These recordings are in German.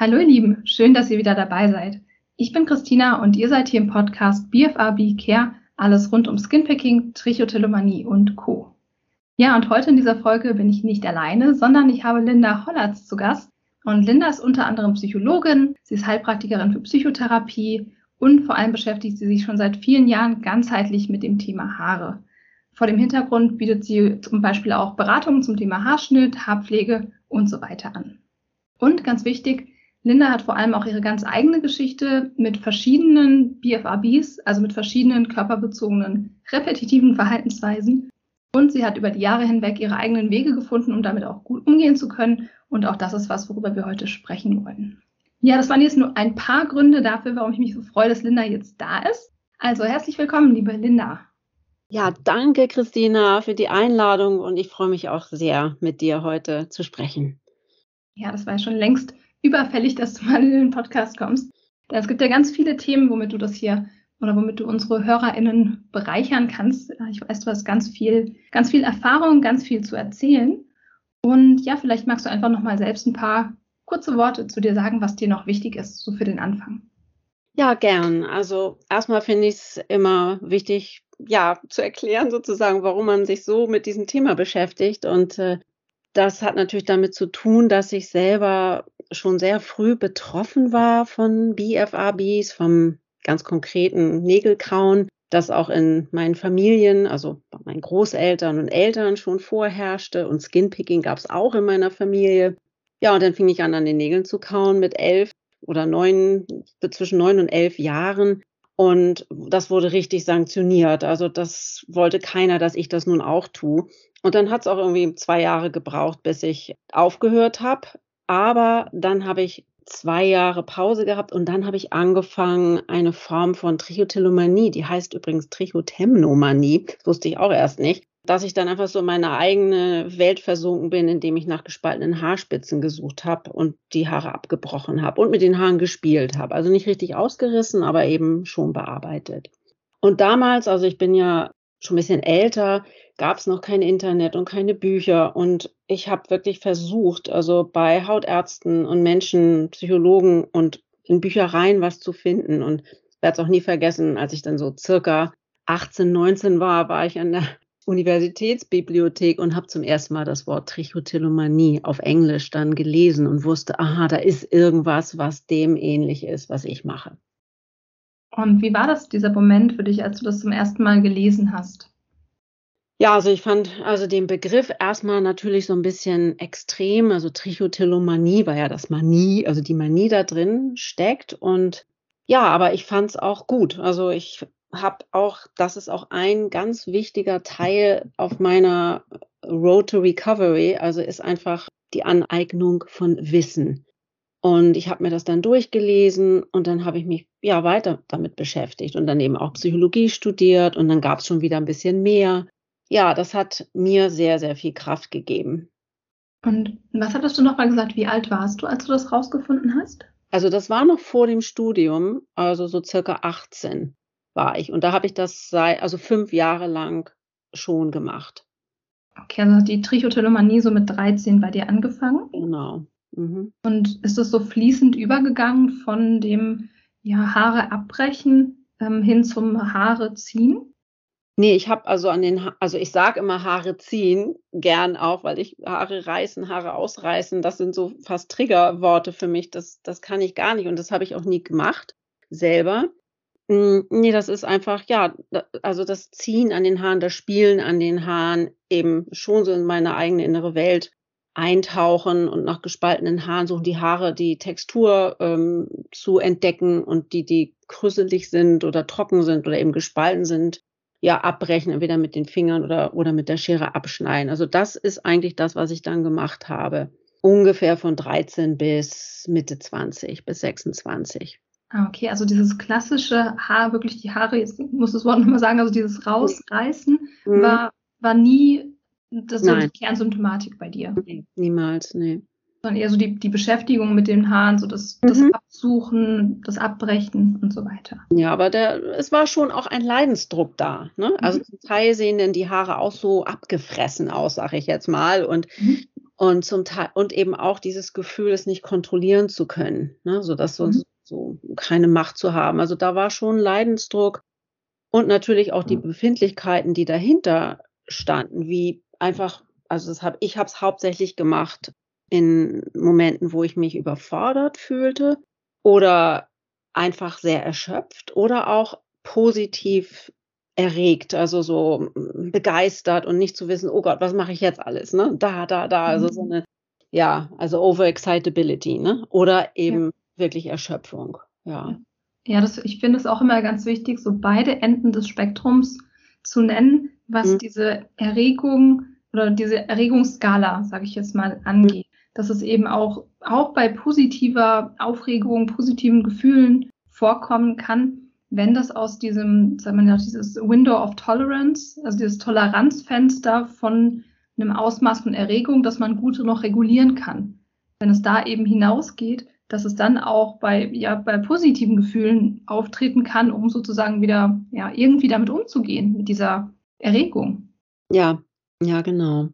Hallo ihr Lieben, schön, dass ihr wieder dabei seid. Ich bin Christina und ihr seid hier im Podcast BFAB Care, alles rund um Skinpicking, Trichotillomanie und Co. Ja, und heute in dieser Folge bin ich nicht alleine, sondern ich habe Linda Hollatz zu Gast. Und Linda ist unter anderem Psychologin, sie ist Heilpraktikerin für Psychotherapie und vor allem beschäftigt sie sich schon seit vielen Jahren ganzheitlich mit dem Thema Haare. Vor dem Hintergrund bietet sie zum Beispiel auch Beratungen zum Thema Haarschnitt, Haarpflege und so weiter an. Und ganz wichtig, Linda hat vor allem auch ihre ganz eigene Geschichte mit verschiedenen BFRBs, also mit verschiedenen körperbezogenen repetitiven Verhaltensweisen. Und sie hat über die Jahre hinweg ihre eigenen Wege gefunden, um damit auch gut umgehen zu können. Und auch das ist was, worüber wir heute sprechen wollen. Ja, das waren jetzt nur ein paar Gründe dafür, warum ich mich so freue, dass Linda jetzt da ist. Also herzlich willkommen, liebe Linda. Ja, danke, Christina, für die Einladung und ich freue mich auch sehr, mit dir heute zu sprechen. Ja, das war ja schon längst überfällig, dass du mal in den Podcast kommst. Es gibt ja ganz viele Themen, womit du das hier oder womit du unsere HörerInnen bereichern kannst. Ich weiß, du hast ganz viel, ganz viel Erfahrung, ganz viel zu erzählen. Und ja, vielleicht magst du einfach nochmal selbst ein paar kurze Worte zu dir sagen, was dir noch wichtig ist, so für den Anfang. Ja, gern. Also erstmal finde ich es immer wichtig, ja, zu erklären sozusagen, warum man sich so mit diesem Thema beschäftigt. Und äh, das hat natürlich damit zu tun, dass ich selber schon sehr früh betroffen war von BFRBs, vom ganz konkreten Nägelkauen, das auch in meinen Familien, also bei meinen Großeltern und Eltern schon vorherrschte und Skinpicking gab es auch in meiner Familie. Ja, und dann fing ich an, an den Nägeln zu kauen mit elf oder neun, zwischen neun und elf Jahren. Und das wurde richtig sanktioniert. Also das wollte keiner, dass ich das nun auch tue. Und dann hat es auch irgendwie zwei Jahre gebraucht, bis ich aufgehört habe. Aber dann habe ich zwei Jahre Pause gehabt und dann habe ich angefangen, eine Form von Trichotillomanie, die heißt übrigens Trichotemnomanie, das wusste ich auch erst nicht, dass ich dann einfach so in meine eigene Welt versunken bin, indem ich nach gespaltenen Haarspitzen gesucht habe und die Haare abgebrochen habe und mit den Haaren gespielt habe. Also nicht richtig ausgerissen, aber eben schon bearbeitet. Und damals, also ich bin ja schon ein bisschen älter, gab es noch kein Internet und keine Bücher. Und ich habe wirklich versucht, also bei Hautärzten und Menschen, Psychologen und in Büchereien was zu finden. Und werde es auch nie vergessen, als ich dann so circa 18, 19 war, war ich an der Universitätsbibliothek und habe zum ersten Mal das Wort Trichotillomanie auf Englisch dann gelesen und wusste, aha, da ist irgendwas, was dem ähnlich ist, was ich mache. Und wie war das, dieser Moment für dich, als du das zum ersten Mal gelesen hast? Ja, also ich fand also den Begriff erstmal natürlich so ein bisschen extrem. Also Trichotillomanie war ja das Manie, also die Manie da drin steckt. Und ja, aber ich fand es auch gut. Also ich habe auch, das ist auch ein ganz wichtiger Teil auf meiner Road to Recovery. Also ist einfach die Aneignung von Wissen. Und ich habe mir das dann durchgelesen und dann habe ich mich ja weiter damit beschäftigt und dann eben auch Psychologie studiert und dann gab es schon wieder ein bisschen mehr. Ja, das hat mir sehr, sehr viel Kraft gegeben. Und was hattest du nochmal gesagt? Wie alt warst du, als du das rausgefunden hast? Also das war noch vor dem Studium, also so circa 18 war ich. Und da habe ich das seit, also fünf Jahre lang schon gemacht. Okay, also die Trichotillomanie so mit 13 bei dir angefangen? Genau. Mhm. Und ist das so fließend übergegangen von dem ja, Haare abbrechen ähm, hin zum Haare ziehen? Nee, ich habe also an den, ha also ich sage immer Haare ziehen, gern auch, weil ich Haare reißen, Haare ausreißen, das sind so fast Triggerworte für mich. Das, das kann ich gar nicht und das habe ich auch nie gemacht selber. Hm, nee, das ist einfach, ja, also das Ziehen an den Haaren, das Spielen an den Haaren, eben schon so in meine eigene innere Welt eintauchen und nach gespaltenen Haaren suchen, die Haare, die Textur ähm, zu entdecken und die, die krüsselig sind oder trocken sind oder eben gespalten sind, ja, abbrechen, entweder mit den Fingern oder, oder mit der Schere abschneiden. Also das ist eigentlich das, was ich dann gemacht habe. Ungefähr von 13 bis Mitte 20, bis 26. Ah, okay, also dieses klassische Haar, wirklich die Haare, jetzt muss das Wort nochmal sagen, also dieses Rausreißen mhm. war, war nie das ist so die Kernsymptomatik bei dir. Nee, niemals, nee. Sondern eher so die, die Beschäftigung mit den Haaren, so das, mhm. das Absuchen, das Abbrechen und so weiter. Ja, aber der, es war schon auch ein Leidensdruck da. Ne? Also mhm. zum Teil sehen denn die Haare auch so abgefressen aus, sage ich jetzt mal. Und, mhm. Und zum Teil, und eben auch dieses Gefühl, es nicht kontrollieren zu können, ne? so dass so, mhm. so keine Macht zu haben. Also da war schon Leidensdruck und natürlich auch die Befindlichkeiten, die dahinter standen, wie einfach, also das hab, ich habe es hauptsächlich gemacht in Momenten, wo ich mich überfordert fühlte oder einfach sehr erschöpft oder auch positiv erregt, also so begeistert und nicht zu wissen, oh Gott, was mache ich jetzt alles, ne? Da, da, da, also so mhm. eine, ja, also Overexcitability, ne? Oder eben ja. wirklich Erschöpfung, ja. Ja, das, ich finde es auch immer ganz wichtig, so beide Enden des Spektrums zu nennen, was mhm. diese Erregung oder diese Erregungsskala, sage ich jetzt mal, angeht. Dass es eben auch, auch bei positiver Aufregung, positiven Gefühlen vorkommen kann, wenn das aus diesem, sagen wir mal, dieses Window of Tolerance, also dieses Toleranzfenster von einem Ausmaß von Erregung, dass man gut noch regulieren kann. Wenn es da eben hinausgeht, dass es dann auch bei, ja, bei positiven Gefühlen auftreten kann, um sozusagen wieder, ja, irgendwie damit umzugehen, mit dieser Erregung. Ja, ja, genau.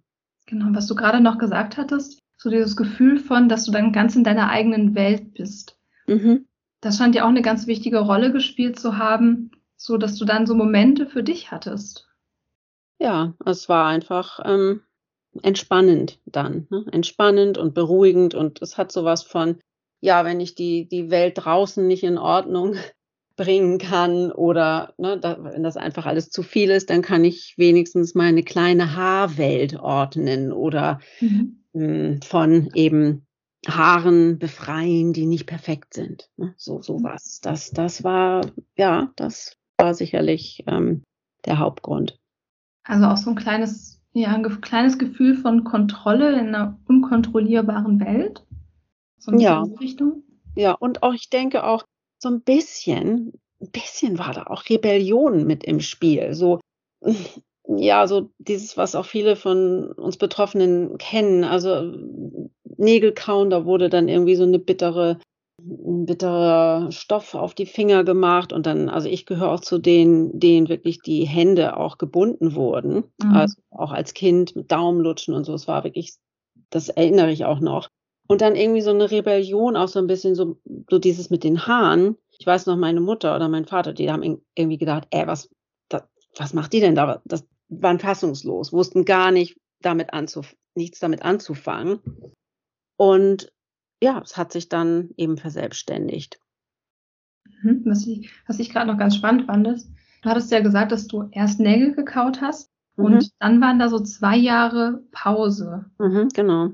Genau, was du gerade noch gesagt hattest, so dieses Gefühl von, dass du dann ganz in deiner eigenen Welt bist. Mhm das scheint ja auch eine ganz wichtige Rolle gespielt zu haben, so dass du dann so Momente für dich hattest. Ja, es war einfach ähm, entspannend dann, ne? entspannend und beruhigend und es hat sowas von, ja, wenn ich die die Welt draußen nicht in Ordnung bringen kann oder ne, da, wenn das einfach alles zu viel ist, dann kann ich wenigstens meine kleine Haarwelt ordnen oder mhm. mh, hm, von eben Haaren befreien, die nicht perfekt sind. Ne? So sowas. Das, das war, ja, das war sicherlich ähm, der Hauptgrund. Also auch so ein kleines, ja, ein kleines Gefühl von Kontrolle in einer unkontrollierbaren Welt. So ja. Richtung. Ja, und auch, ich denke auch, so ein bisschen, ein bisschen war da auch Rebellion mit im Spiel. So, ja, so dieses, was auch viele von uns Betroffenen kennen. Also Nägel kauen, da wurde dann irgendwie so eine bittere, ein bitterer Stoff auf die Finger gemacht und dann, also ich gehöre auch zu denen, denen wirklich die Hände auch gebunden wurden. Mhm. Also auch als Kind mit Daumenlutschen und so. Es war wirklich, das erinnere ich auch noch. Und dann irgendwie so eine Rebellion, auch so ein bisschen so, so dieses mit den Haaren. Ich weiß noch, meine Mutter oder mein Vater, die haben irgendwie gedacht, ey, was, das, was macht die denn da? Das waren fassungslos, wussten gar nicht damit anzuf nichts damit anzufangen. Und ja, es hat sich dann eben verselbstständigt. Mhm, was ich, was ich gerade noch ganz spannend fand, ist, du hattest ja gesagt, dass du erst Nägel gekaut hast mhm. und dann waren da so zwei Jahre Pause. Mhm, genau.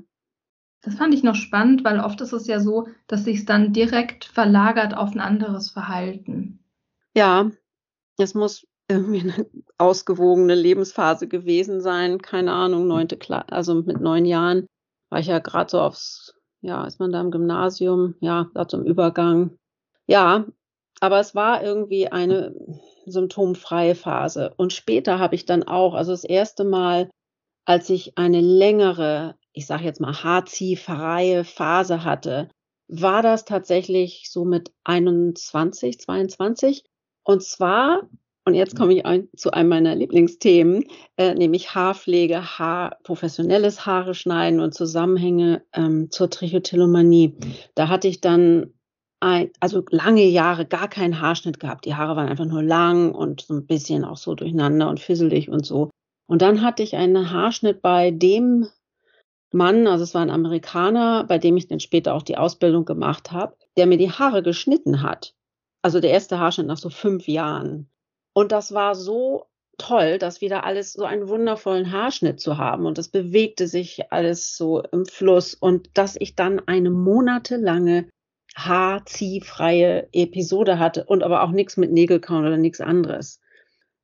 Das fand ich noch spannend, weil oft ist es ja so, dass sich es dann direkt verlagert auf ein anderes Verhalten. Ja, es muss irgendwie eine ausgewogene Lebensphase gewesen sein. Keine Ahnung, neunte Klasse, also mit neun Jahren war ich ja gerade so aufs, ja, ist man da im Gymnasium, ja, da zum Übergang. Ja, aber es war irgendwie eine symptomfreie Phase. Und später habe ich dann auch, also das erste Mal, als ich eine längere, ich sage jetzt mal haarziehfreie Phase hatte, war das tatsächlich so mit 21, 22. Und zwar und jetzt komme ich ein, zu einem meiner Lieblingsthemen, äh, nämlich Haarpflege, Haar, professionelles Haare schneiden und Zusammenhänge ähm, zur Trichotillomanie. Da hatte ich dann ein, also lange Jahre gar keinen Haarschnitt gehabt. Die Haare waren einfach nur lang und so ein bisschen auch so durcheinander und fisselig und so. Und dann hatte ich einen Haarschnitt bei dem Mann, also es war ein Amerikaner, bei dem ich dann später auch die Ausbildung gemacht habe, der mir die Haare geschnitten hat. Also der erste Haarschnitt nach so fünf Jahren. Und das war so toll, das wieder alles so einen wundervollen Haarschnitt zu haben und das bewegte sich alles so im Fluss und dass ich dann eine monatelange haarziehfreie Episode hatte und aber auch nichts mit Nägelkauen oder nichts anderes.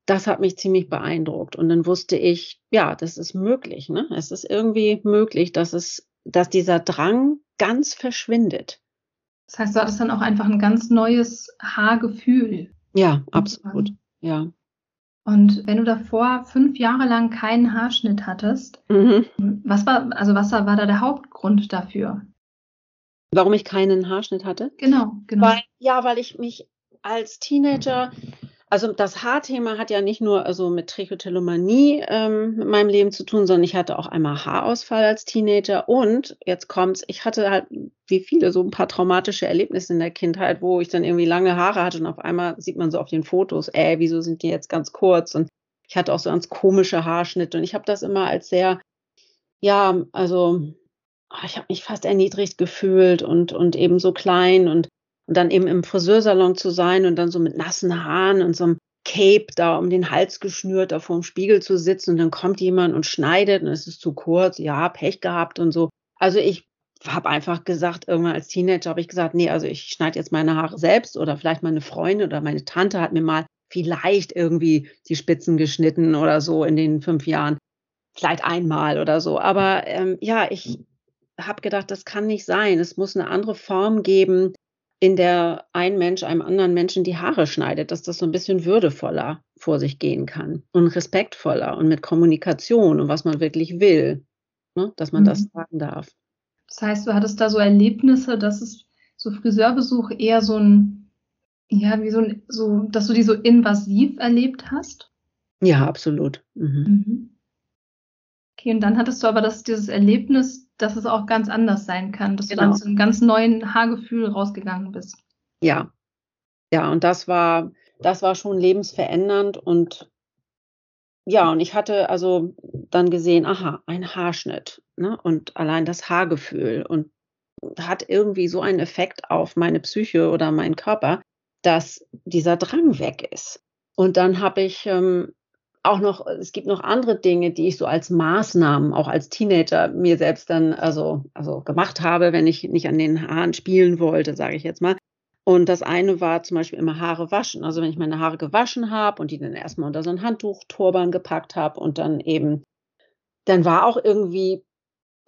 Das hat mich ziemlich beeindruckt und dann wusste ich, ja, das ist möglich, ne? Es ist irgendwie möglich, dass es, dass dieser Drang ganz verschwindet. Das heißt, du hattest dann auch einfach ein ganz neues Haargefühl. Ja, absolut. Ja. Und wenn du davor fünf Jahre lang keinen Haarschnitt hattest, mhm. was war, also was war da der Hauptgrund dafür? Warum ich keinen Haarschnitt hatte? Genau, genau. Weil, ja, weil ich mich als Teenager Also das Haarthema hat ja nicht nur also mit Trichotillomanie ähm, mit meinem Leben zu tun, sondern ich hatte auch einmal Haarausfall als Teenager und jetzt kommt's, ich hatte halt wie viele so ein paar traumatische Erlebnisse in der Kindheit, wo ich dann irgendwie lange Haare hatte und auf einmal sieht man so auf den Fotos, ey, wieso sind die jetzt ganz kurz? Und ich hatte auch so ganz komische Haarschnitte und ich habe das immer als sehr ja, also ah, ich habe mich fast erniedrigt gefühlt und und eben so klein und und dann eben im Friseursalon zu sein und dann so mit nassen Haaren und so einem Cape da um den Hals geschnürt, da vor dem Spiegel zu sitzen und dann kommt jemand und schneidet und es ist zu kurz, ja, Pech gehabt und so. Also ich habe einfach gesagt, irgendwann als Teenager habe ich gesagt, nee, also ich schneide jetzt meine Haare selbst oder vielleicht meine Freundin oder meine Tante hat mir mal vielleicht irgendwie die Spitzen geschnitten oder so in den fünf Jahren. Vielleicht einmal oder so. Aber ähm, ja, ich habe gedacht, das kann nicht sein. Es muss eine andere Form geben, in der ein Mensch einem anderen Menschen die Haare schneidet, dass das so ein bisschen würdevoller vor sich gehen kann und respektvoller und mit Kommunikation und was man wirklich will, ne, dass man mhm. das sagen darf. Das heißt, du hattest da so Erlebnisse, dass es so Friseurbesuch eher so ein, ja, wie so ein, so, dass du die so invasiv erlebt hast? Ja, absolut. Mhm. Mhm. Okay, und dann hattest du aber das, dieses Erlebnis, dass es auch ganz anders sein kann, dass genau. du dann zu einem ganz neuen Haargefühl rausgegangen bist. Ja. Ja, und das war, das war schon lebensverändernd und ja, und ich hatte also dann gesehen, aha, ein Haarschnitt, ne? Und allein das Haargefühl und hat irgendwie so einen Effekt auf meine Psyche oder meinen Körper, dass dieser Drang weg ist. Und dann habe ich ähm, auch noch, es gibt noch andere Dinge, die ich so als Maßnahmen, auch als Teenager, mir selbst dann also, also gemacht habe, wenn ich nicht an den Haaren spielen wollte, sage ich jetzt mal. Und das eine war zum Beispiel immer Haare waschen. Also wenn ich meine Haare gewaschen habe und die dann erstmal unter so ein Handtuchturban gepackt habe und dann eben, dann war auch irgendwie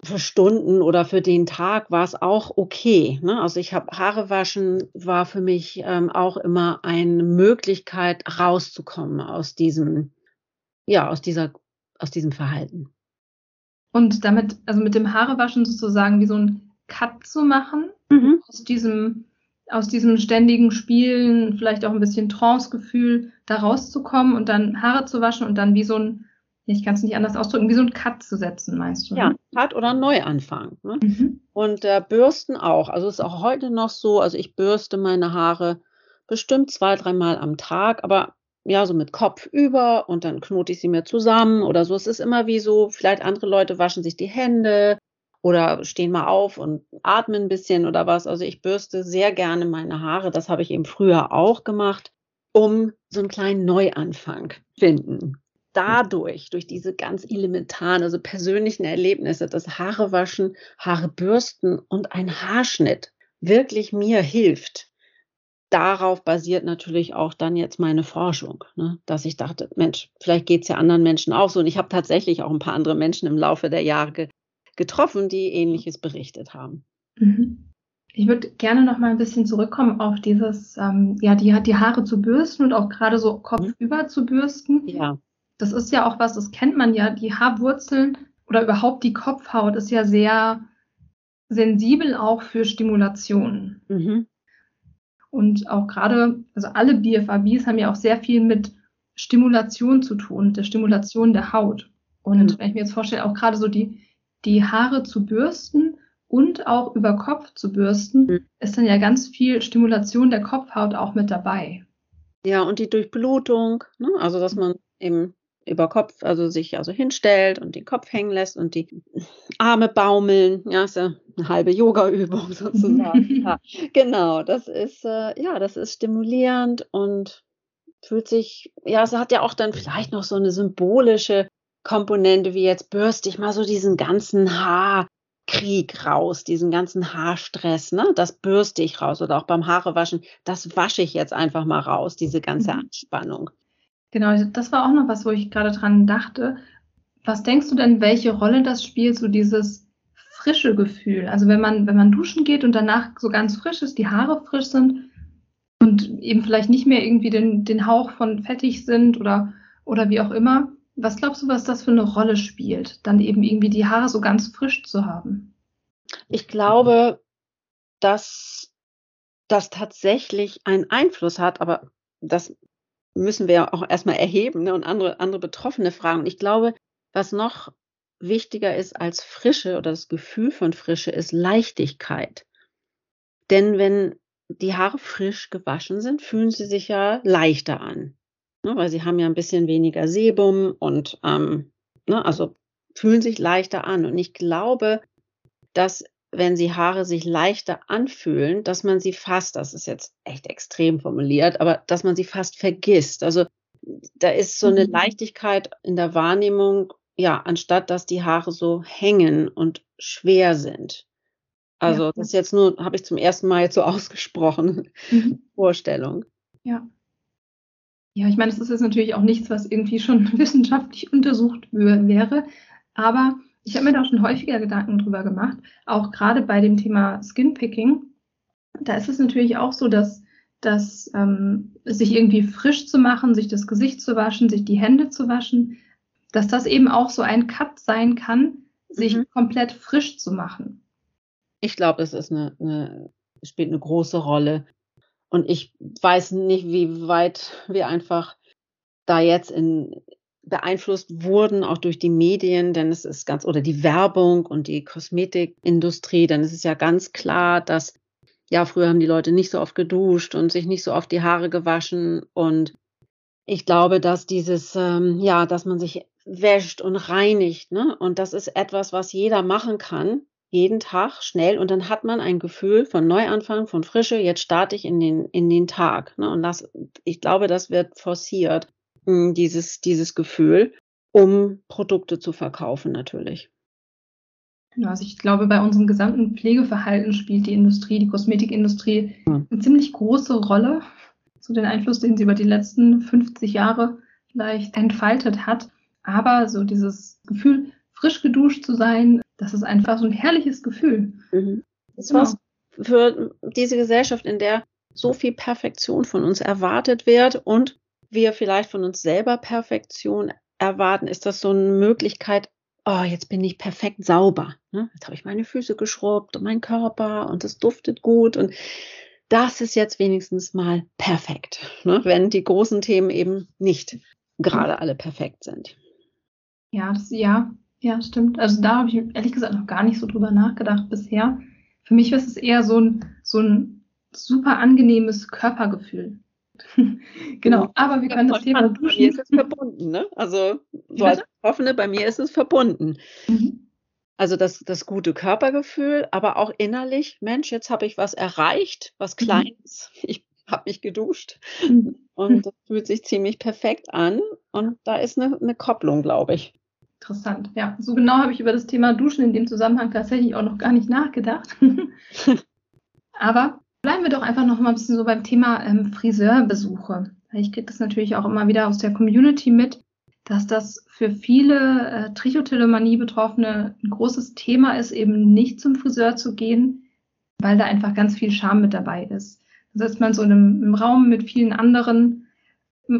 für Stunden oder für den Tag war es auch okay. Ne? Also ich habe Haare waschen war für mich ähm, auch immer eine Möglichkeit rauszukommen aus diesem ja, aus dieser, aus diesem Verhalten. Und damit, also mit dem Haarewaschen sozusagen wie so ein Cut zu machen, mhm. aus diesem, aus diesem ständigen Spielen, vielleicht auch ein bisschen Trance-Gefühl, da rauszukommen und dann Haare zu waschen und dann wie so ein, ich kann es nicht anders ausdrücken, wie so ein Cut zu setzen, meinst du? Ja, ne? Cut oder Neuanfang. Ne? Mhm. Und äh, Bürsten auch. Also es ist auch heute noch so, also ich bürste meine Haare bestimmt zwei, dreimal am Tag, aber ja, so mit Kopf über und dann knote ich sie mir zusammen oder so. Es ist immer wie so, vielleicht andere Leute waschen sich die Hände oder stehen mal auf und atmen ein bisschen oder was. Also ich bürste sehr gerne meine Haare. Das habe ich eben früher auch gemacht, um so einen kleinen Neuanfang finden. Dadurch, durch diese ganz elementaren, also persönlichen Erlebnisse, das Haare waschen, Haare bürsten und ein Haarschnitt wirklich mir hilft, darauf basiert natürlich auch dann jetzt meine Forschung, ne? dass ich dachte, Mensch, vielleicht geht es ja anderen Menschen auch so. Und ich habe tatsächlich auch ein paar andere Menschen im Laufe der Jahre ge getroffen, die ähnliches berichtet haben. Mhm. Ich würde gerne noch mal ein bisschen zurückkommen auf dieses, ähm, ja, die, die Haare zu bürsten und auch gerade so kopfüber mhm. zu bürsten. Ja. Das ist ja auch was, das kennt man ja, die Haarwurzeln oder überhaupt die Kopfhaut ist ja sehr sensibel auch für Stimulation. Mhm. Und auch gerade, also alle BFABs haben ja auch sehr viel mit Stimulation zu tun, mit der Stimulation der Haut. Und mhm. wenn ich mir jetzt vorstelle, auch gerade so die, die Haare zu bürsten und auch über Kopf zu bürsten, mhm. ist dann ja ganz viel Stimulation der Kopfhaut auch mit dabei. Ja, und die Durchblutung, ne? also dass man eben über Kopf, also sich also hinstellt und den Kopf hängen lässt und die Arme baumeln. Ja, ist ja eine halbe Yoga-Übung sozusagen. ja, genau, das ist äh, ja, das ist stimulierend und fühlt sich, ja, es hat ja auch dann vielleicht noch so eine symbolische Komponente, wie jetzt bürste ich mal so diesen ganzen Haarkrieg raus, diesen ganzen Haarstress, ne? Das bürste ich raus oder auch beim Haarewaschen, das wasche ich jetzt einfach mal raus, diese ganze mhm. Anspannung. Genau, das war auch noch was, wo ich gerade dran dachte. Was denkst du denn, welche Rolle das spielt, so dieses frische Gefühl? Also wenn man, wenn man duschen geht und danach so ganz frisch ist, die Haare frisch sind und eben vielleicht nicht mehr irgendwie den, den Hauch von fettig sind oder, oder wie auch immer. Was glaubst du, was das für eine Rolle spielt, dann eben irgendwie die Haare so ganz frisch zu haben? Ich glaube, dass das tatsächlich einen Einfluss hat, aber das müssen wir auch erstmal erheben ne, und andere, andere Betroffene fragen. Und ich glaube, was noch wichtiger ist als Frische oder das Gefühl von Frische, ist Leichtigkeit. Denn wenn die Haare frisch gewaschen sind, fühlen sie sich ja leichter an. Ne, weil sie haben ja ein bisschen weniger Sebum und ähm, ne, also fühlen sich leichter an. Und ich glaube, dass wenn sie Haare sich leichter anfühlen, dass man sie fast, das ist jetzt echt extrem formuliert, aber dass man sie fast vergisst. Also da ist so eine mhm. Leichtigkeit in der Wahrnehmung, ja, anstatt dass die Haare so hängen und schwer sind. Also ja. das ist jetzt nur, habe ich zum ersten Mal jetzt so ausgesprochen, mhm. Vorstellung. Ja. Ja, ich meine, es ist jetzt natürlich auch nichts, was irgendwie schon wissenschaftlich untersucht wäre, aber ich habe mir da auch schon häufiger Gedanken drüber gemacht, auch gerade bei dem Thema Skinpicking. Da ist es natürlich auch so, dass, dass ähm, sich irgendwie frisch zu machen, sich das Gesicht zu waschen, sich die Hände zu waschen, dass das eben auch so ein Cut sein kann, sich mhm. komplett frisch zu machen. Ich glaube, das ist eine, eine, spielt eine große Rolle. Und ich weiß nicht, wie weit wir einfach da jetzt in, beeinflusst wurden, auch durch die Medien, denn es ist ganz, oder die Werbung und die Kosmetikindustrie, denn es ist ja ganz klar, dass, ja, früher haben die Leute nicht so oft geduscht und sich nicht so oft die Haare gewaschen und ich glaube, dass dieses, ähm, ja, dass man sich wäscht und reinigt, ne? Und das ist etwas, was jeder machen kann, jeden Tag schnell und dann hat man ein Gefühl von Neuanfang, von Frische, jetzt starte ich in den, in den Tag. Ne? Und das, ich glaube, das wird forciert dieses, dieses Gefühl, um Produkte zu verkaufen natürlich. Genau, also ich glaube, bei unserem gesamten Pflegeverhalten spielt die Industrie, die Kosmetikindustrie ja. eine ziemlich große Rolle. So den Einfluss, den sie über die letzten 50 Jahre vielleicht entfaltet hat. Aber so dieses Gefühl, frisch geduscht zu sein, das ist einfach so ein herrliches Gefühl. Mhm. Das genau. was für diese Gesellschaft, in der so viel Perfektion von uns erwartet wird und wir vielleicht von uns selber Perfektion erwarten, ist das so eine Möglichkeit, oh, jetzt bin ich perfekt sauber. Ne? Jetzt habe ich meine Füße geschrubbt und meinen Körper und es duftet gut und das ist jetzt wenigstens mal perfekt, ne? wenn die großen Themen eben nicht gerade alle perfekt sind. Ja, das, ja, ja, stimmt. Also da habe ich ehrlich gesagt noch gar nicht so drüber nachgedacht bisher. Für mich ist es eher so ein, so ein super angenehmes Körpergefühl. genau, aber wir können das Thema duschen. Bei mir ist es verbunden, ne? Also so als Betroffene, bei mir ist es verbunden. Mhm. Also das, das gute Körpergefühl, aber auch innerlich, Mensch, jetzt habe ich was erreicht, was mhm. Kleines. Mhm. Ich habe mich geduscht mhm. und das fühlt sich ziemlich perfekt an. Und da ist eine, eine Kopplung, glaube ich. Interessant, ja. So genau habe ich über das Thema Duschen in dem Zusammenhang tatsächlich auch noch gar nicht nachgedacht. aber Bleiben wir doch einfach noch mal ein bisschen so beim Thema ähm, Friseurbesuche. Ich kriege das natürlich auch immer wieder aus der Community mit, dass das für viele äh, Trichotillomanie-Betroffene ein großes Thema ist, eben nicht zum Friseur zu gehen, weil da einfach ganz viel Scham mit dabei ist. Da sitzt man so in einem, im Raum mit vielen anderen,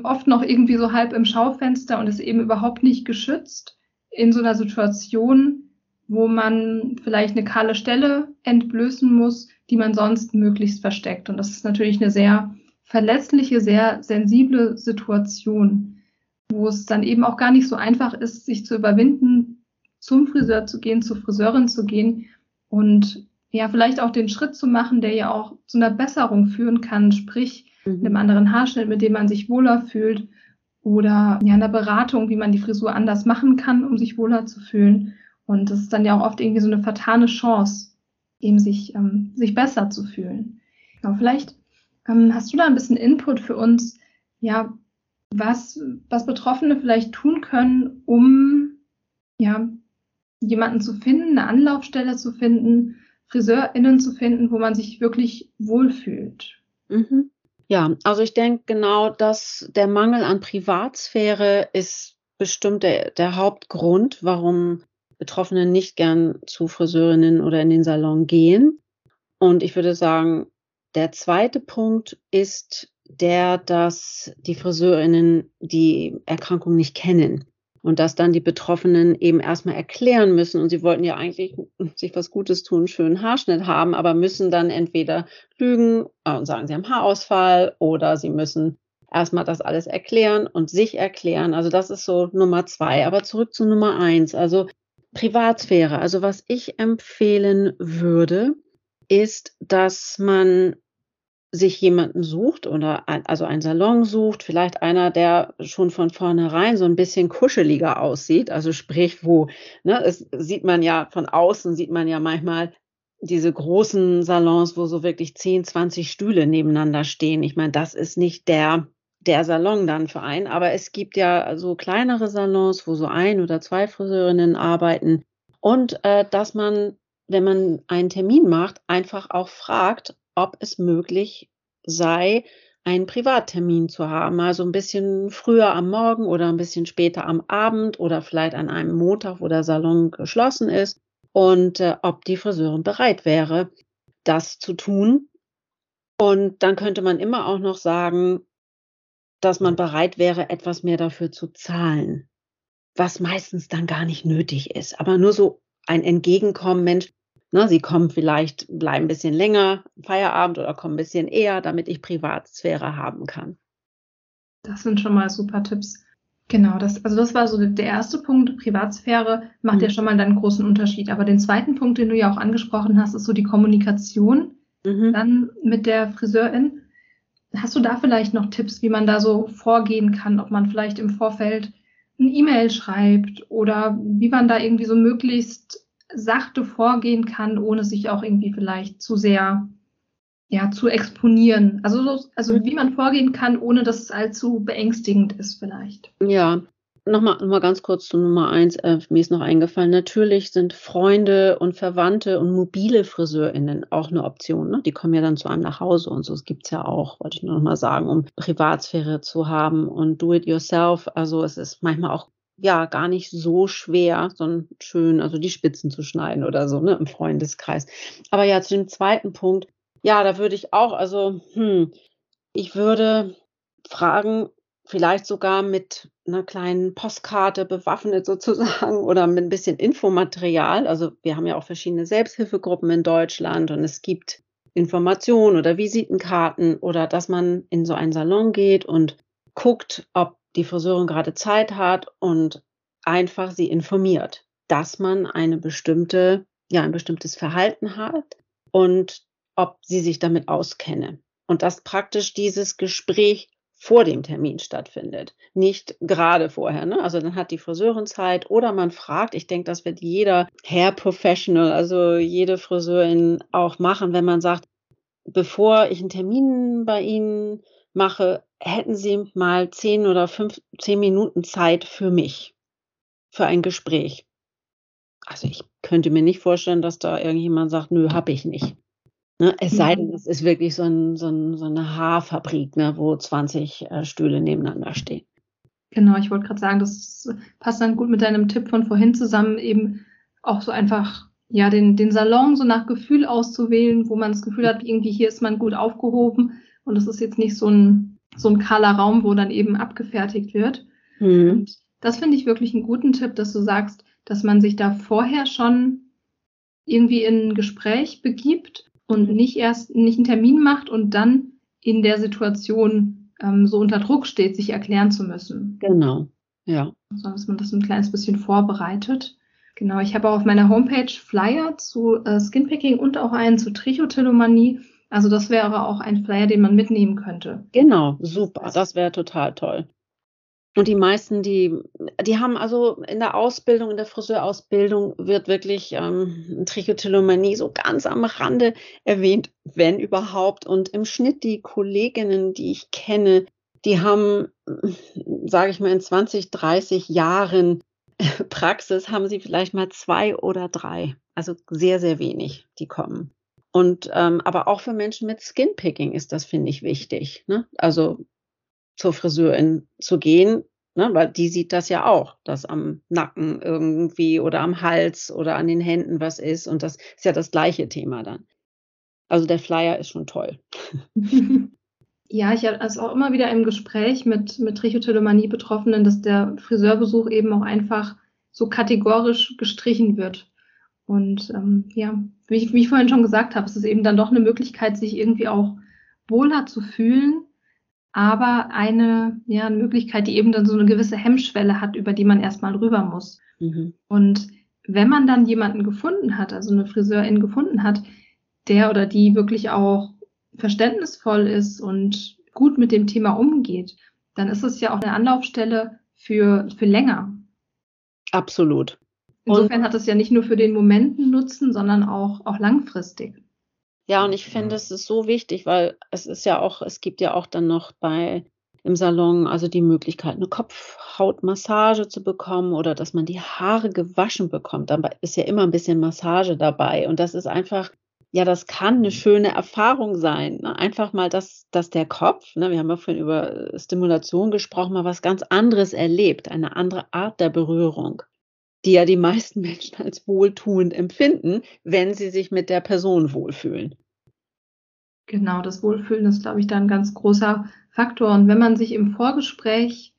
oft noch irgendwie so halb im Schaufenster und ist eben überhaupt nicht geschützt in so einer Situation, wo man vielleicht eine kahle Stelle entblößen muss, die man sonst möglichst versteckt. Und das ist natürlich eine sehr verletzliche, sehr sensible Situation, wo es dann eben auch gar nicht so einfach ist, sich zu überwinden, zum Friseur zu gehen, zur Friseurin zu gehen und ja, vielleicht auch den Schritt zu machen, der ja auch zu einer Besserung führen kann, sprich mhm. einem anderen Haarschnitt, mit dem man sich wohler fühlt oder ja, einer Beratung, wie man die Frisur anders machen kann, um sich wohler zu fühlen. Und das ist dann ja auch oft irgendwie so eine vertane Chance, eben sich, ähm, sich besser zu fühlen. Genau, vielleicht ähm, hast du da ein bisschen Input für uns, ja, was, was Betroffene vielleicht tun können, um ja, jemanden zu finden, eine Anlaufstelle zu finden, FriseurInnen zu finden, wo man sich wirklich wohlfühlt. Mhm. Ja, also ich denke genau, dass der Mangel an Privatsphäre ist bestimmt der, der Hauptgrund, warum Betroffene nicht gern zu Friseurinnen oder in den Salon gehen. Und ich würde sagen, der zweite Punkt ist der, dass die Friseurinnen die Erkrankung nicht kennen und dass dann die Betroffenen eben erstmal erklären müssen und sie wollten ja eigentlich sich was Gutes tun, schönen Haarschnitt haben, aber müssen dann entweder lügen und sagen, sie haben Haarausfall oder sie müssen erstmal das alles erklären und sich erklären. Also das ist so Nummer zwei. Aber zurück zu Nummer eins. Also Privatsphäre. Also was ich empfehlen würde, ist, dass man sich jemanden sucht oder ein, also einen Salon sucht, vielleicht einer, der schon von vornherein so ein bisschen kuscheliger aussieht, also sprich, wo, ne, es sieht man ja von außen, sieht man ja manchmal diese großen Salons, wo so wirklich 10, 20 Stühle nebeneinander stehen. Ich meine, das ist nicht der, der Salon dann für einen, aber es gibt ja so kleinere Salons, wo so ein oder zwei Friseurinnen arbeiten. Und äh, dass man, wenn man einen Termin macht, einfach auch fragt, ob es möglich sei, einen Privattermin zu haben, also ein bisschen früher am Morgen oder ein bisschen später am Abend oder vielleicht an einem Montag, wo der Salon geschlossen ist. Und äh, ob die Friseurin bereit wäre, das zu tun. Und dann könnte man immer auch noch sagen, dass man bereit wäre, etwas mehr dafür zu zahlen, was meistens dann gar nicht nötig ist, aber nur so ein Entgegenkommen, Mensch, Ne, sie kommen vielleicht, bleiben ein bisschen länger, Feierabend oder kommen ein bisschen eher, damit ich Privatsphäre haben kann. Das sind schon mal super Tipps. Genau, das, also das war so der erste Punkt. Privatsphäre macht mhm. ja schon mal einen großen Unterschied. Aber den zweiten Punkt, den du ja auch angesprochen hast, ist so die Kommunikation mhm. dann mit der Friseurin. Hast du da vielleicht noch Tipps, wie man da so vorgehen kann, ob man vielleicht im Vorfeld ein E-Mail schreibt oder wie man da irgendwie so möglichst sachte vorgehen kann, ohne sich auch irgendwie vielleicht zu sehr ja, zu exponieren. Also, also mhm. wie man vorgehen kann, ohne dass es allzu beängstigend ist vielleicht. Ja, nochmal noch mal ganz kurz zu Nummer eins. Äh, mir ist noch eingefallen, natürlich sind Freunde und Verwandte und mobile FriseurInnen auch eine Option. Ne? Die kommen ja dann zu einem nach Hause und so. Das gibt es ja auch, wollte ich nur noch mal sagen, um Privatsphäre zu haben und do it yourself. Also es ist manchmal auch ja gar nicht so schwer, sondern schön, also die Spitzen zu schneiden oder so, ne, im Freundeskreis. Aber ja, zu dem zweiten Punkt, ja, da würde ich auch, also, hm, ich würde fragen, vielleicht sogar mit einer kleinen Postkarte bewaffnet sozusagen oder mit ein bisschen Infomaterial. Also wir haben ja auch verschiedene Selbsthilfegruppen in Deutschland und es gibt Informationen oder Visitenkarten oder dass man in so einen Salon geht und guckt, ob die Friseurin gerade Zeit hat und einfach sie informiert, dass man eine bestimmte, ja, ein bestimmtes Verhalten hat und ob sie sich damit auskenne. Und dass praktisch dieses Gespräch vor dem Termin stattfindet, nicht gerade vorher. Ne? Also dann hat die Friseurin Zeit oder man fragt, ich denke, das wird jeder Hair Professional, also jede Friseurin auch machen, wenn man sagt, bevor ich einen Termin bei Ihnen mache, hätten Sie mal zehn oder fünf, zehn Minuten Zeit für mich, für ein Gespräch. Also ich könnte mir nicht vorstellen, dass da irgendjemand sagt, nö, hab ich nicht. Ne? Es sei denn, mhm. es ist wirklich so, ein, so, ein, so eine Haarfabrik, ne, wo 20 äh, Stühle nebeneinander stehen. Genau, ich wollte gerade sagen, das passt dann gut mit deinem Tipp von vorhin zusammen, eben auch so einfach ja den, den Salon so nach Gefühl auszuwählen, wo man das Gefühl hat, irgendwie hier ist man gut aufgehoben und es ist jetzt nicht so ein so ein kahler Raum, wo dann eben abgefertigt wird. Mhm. Und das finde ich wirklich einen guten Tipp, dass du sagst, dass man sich da vorher schon irgendwie in ein Gespräch begibt und nicht erst nicht einen Termin macht und dann in der Situation ähm, so unter Druck steht, sich erklären zu müssen. Genau, ja. Also, dass man das ein kleines bisschen vorbereitet. Genau, ich habe auch auf meiner Homepage Flyer zu äh, Skinpicking und auch einen zu Trichotillomanie. Also das wäre auch ein Flyer, den man mitnehmen könnte. Genau, super. Das wäre total toll. Und die meisten, die, die haben also in der Ausbildung, in der Friseurausbildung wird wirklich ähm, Trichotillomanie so ganz am Rande erwähnt, wenn überhaupt. Und im Schnitt die Kolleginnen, die ich kenne, die haben, sage ich mal, in 20, 30 Jahren Praxis haben sie vielleicht mal zwei oder drei. Also sehr, sehr wenig, die kommen. Und ähm, aber auch für Menschen mit Skinpicking ist das, finde ich, wichtig. Ne? Also zur Friseurin zu gehen, ne? weil die sieht das ja auch, dass am Nacken irgendwie oder am Hals oder an den Händen was ist. Und das ist ja das gleiche Thema dann. Also der Flyer ist schon toll. Ja, ich habe also auch immer wieder im Gespräch mit, mit Trichotillomanie-Betroffenen, dass der Friseurbesuch eben auch einfach so kategorisch gestrichen wird. Und ähm, ja, wie ich, wie ich vorhin schon gesagt habe, es ist eben dann doch eine Möglichkeit, sich irgendwie auch wohler zu fühlen, aber eine, ja, eine Möglichkeit, die eben dann so eine gewisse Hemmschwelle hat, über die man erstmal rüber muss. Mhm. Und wenn man dann jemanden gefunden hat, also eine Friseurin gefunden hat, der oder die wirklich auch verständnisvoll ist und gut mit dem Thema umgeht, dann ist es ja auch eine Anlaufstelle für, für länger. Absolut. Insofern und, hat es ja nicht nur für den Moment einen Nutzen, sondern auch, auch langfristig. Ja, und ich finde, es ist so wichtig, weil es ist ja auch, es gibt ja auch dann noch bei im Salon also die Möglichkeit, eine Kopfhautmassage zu bekommen oder dass man die Haare gewaschen bekommt. Da ist ja immer ein bisschen Massage dabei. Und das ist einfach, ja, das kann eine schöne Erfahrung sein. Ne? Einfach mal, dass, dass der Kopf, ne, wir haben ja vorhin über Stimulation gesprochen, mal was ganz anderes erlebt, eine andere Art der Berührung die ja die meisten Menschen als wohltuend empfinden, wenn sie sich mit der Person wohlfühlen. Genau, das Wohlfühlen ist, glaube ich, da ein ganz großer Faktor. Und wenn man sich im Vorgespräch,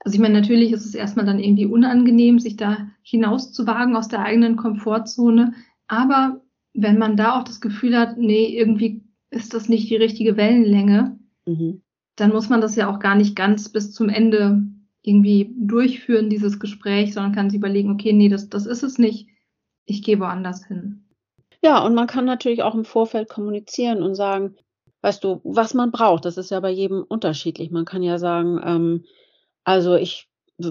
also ich meine, natürlich ist es erstmal dann irgendwie unangenehm, sich da hinauszuwagen aus der eigenen Komfortzone. Aber wenn man da auch das Gefühl hat, nee, irgendwie ist das nicht die richtige Wellenlänge, mhm. dann muss man das ja auch gar nicht ganz bis zum Ende irgendwie durchführen, dieses Gespräch, sondern kann sich überlegen, okay, nee, das, das ist es nicht, ich gehe woanders hin. Ja, und man kann natürlich auch im Vorfeld kommunizieren und sagen, weißt du, was man braucht. Das ist ja bei jedem unterschiedlich. Man kann ja sagen, ähm, also ich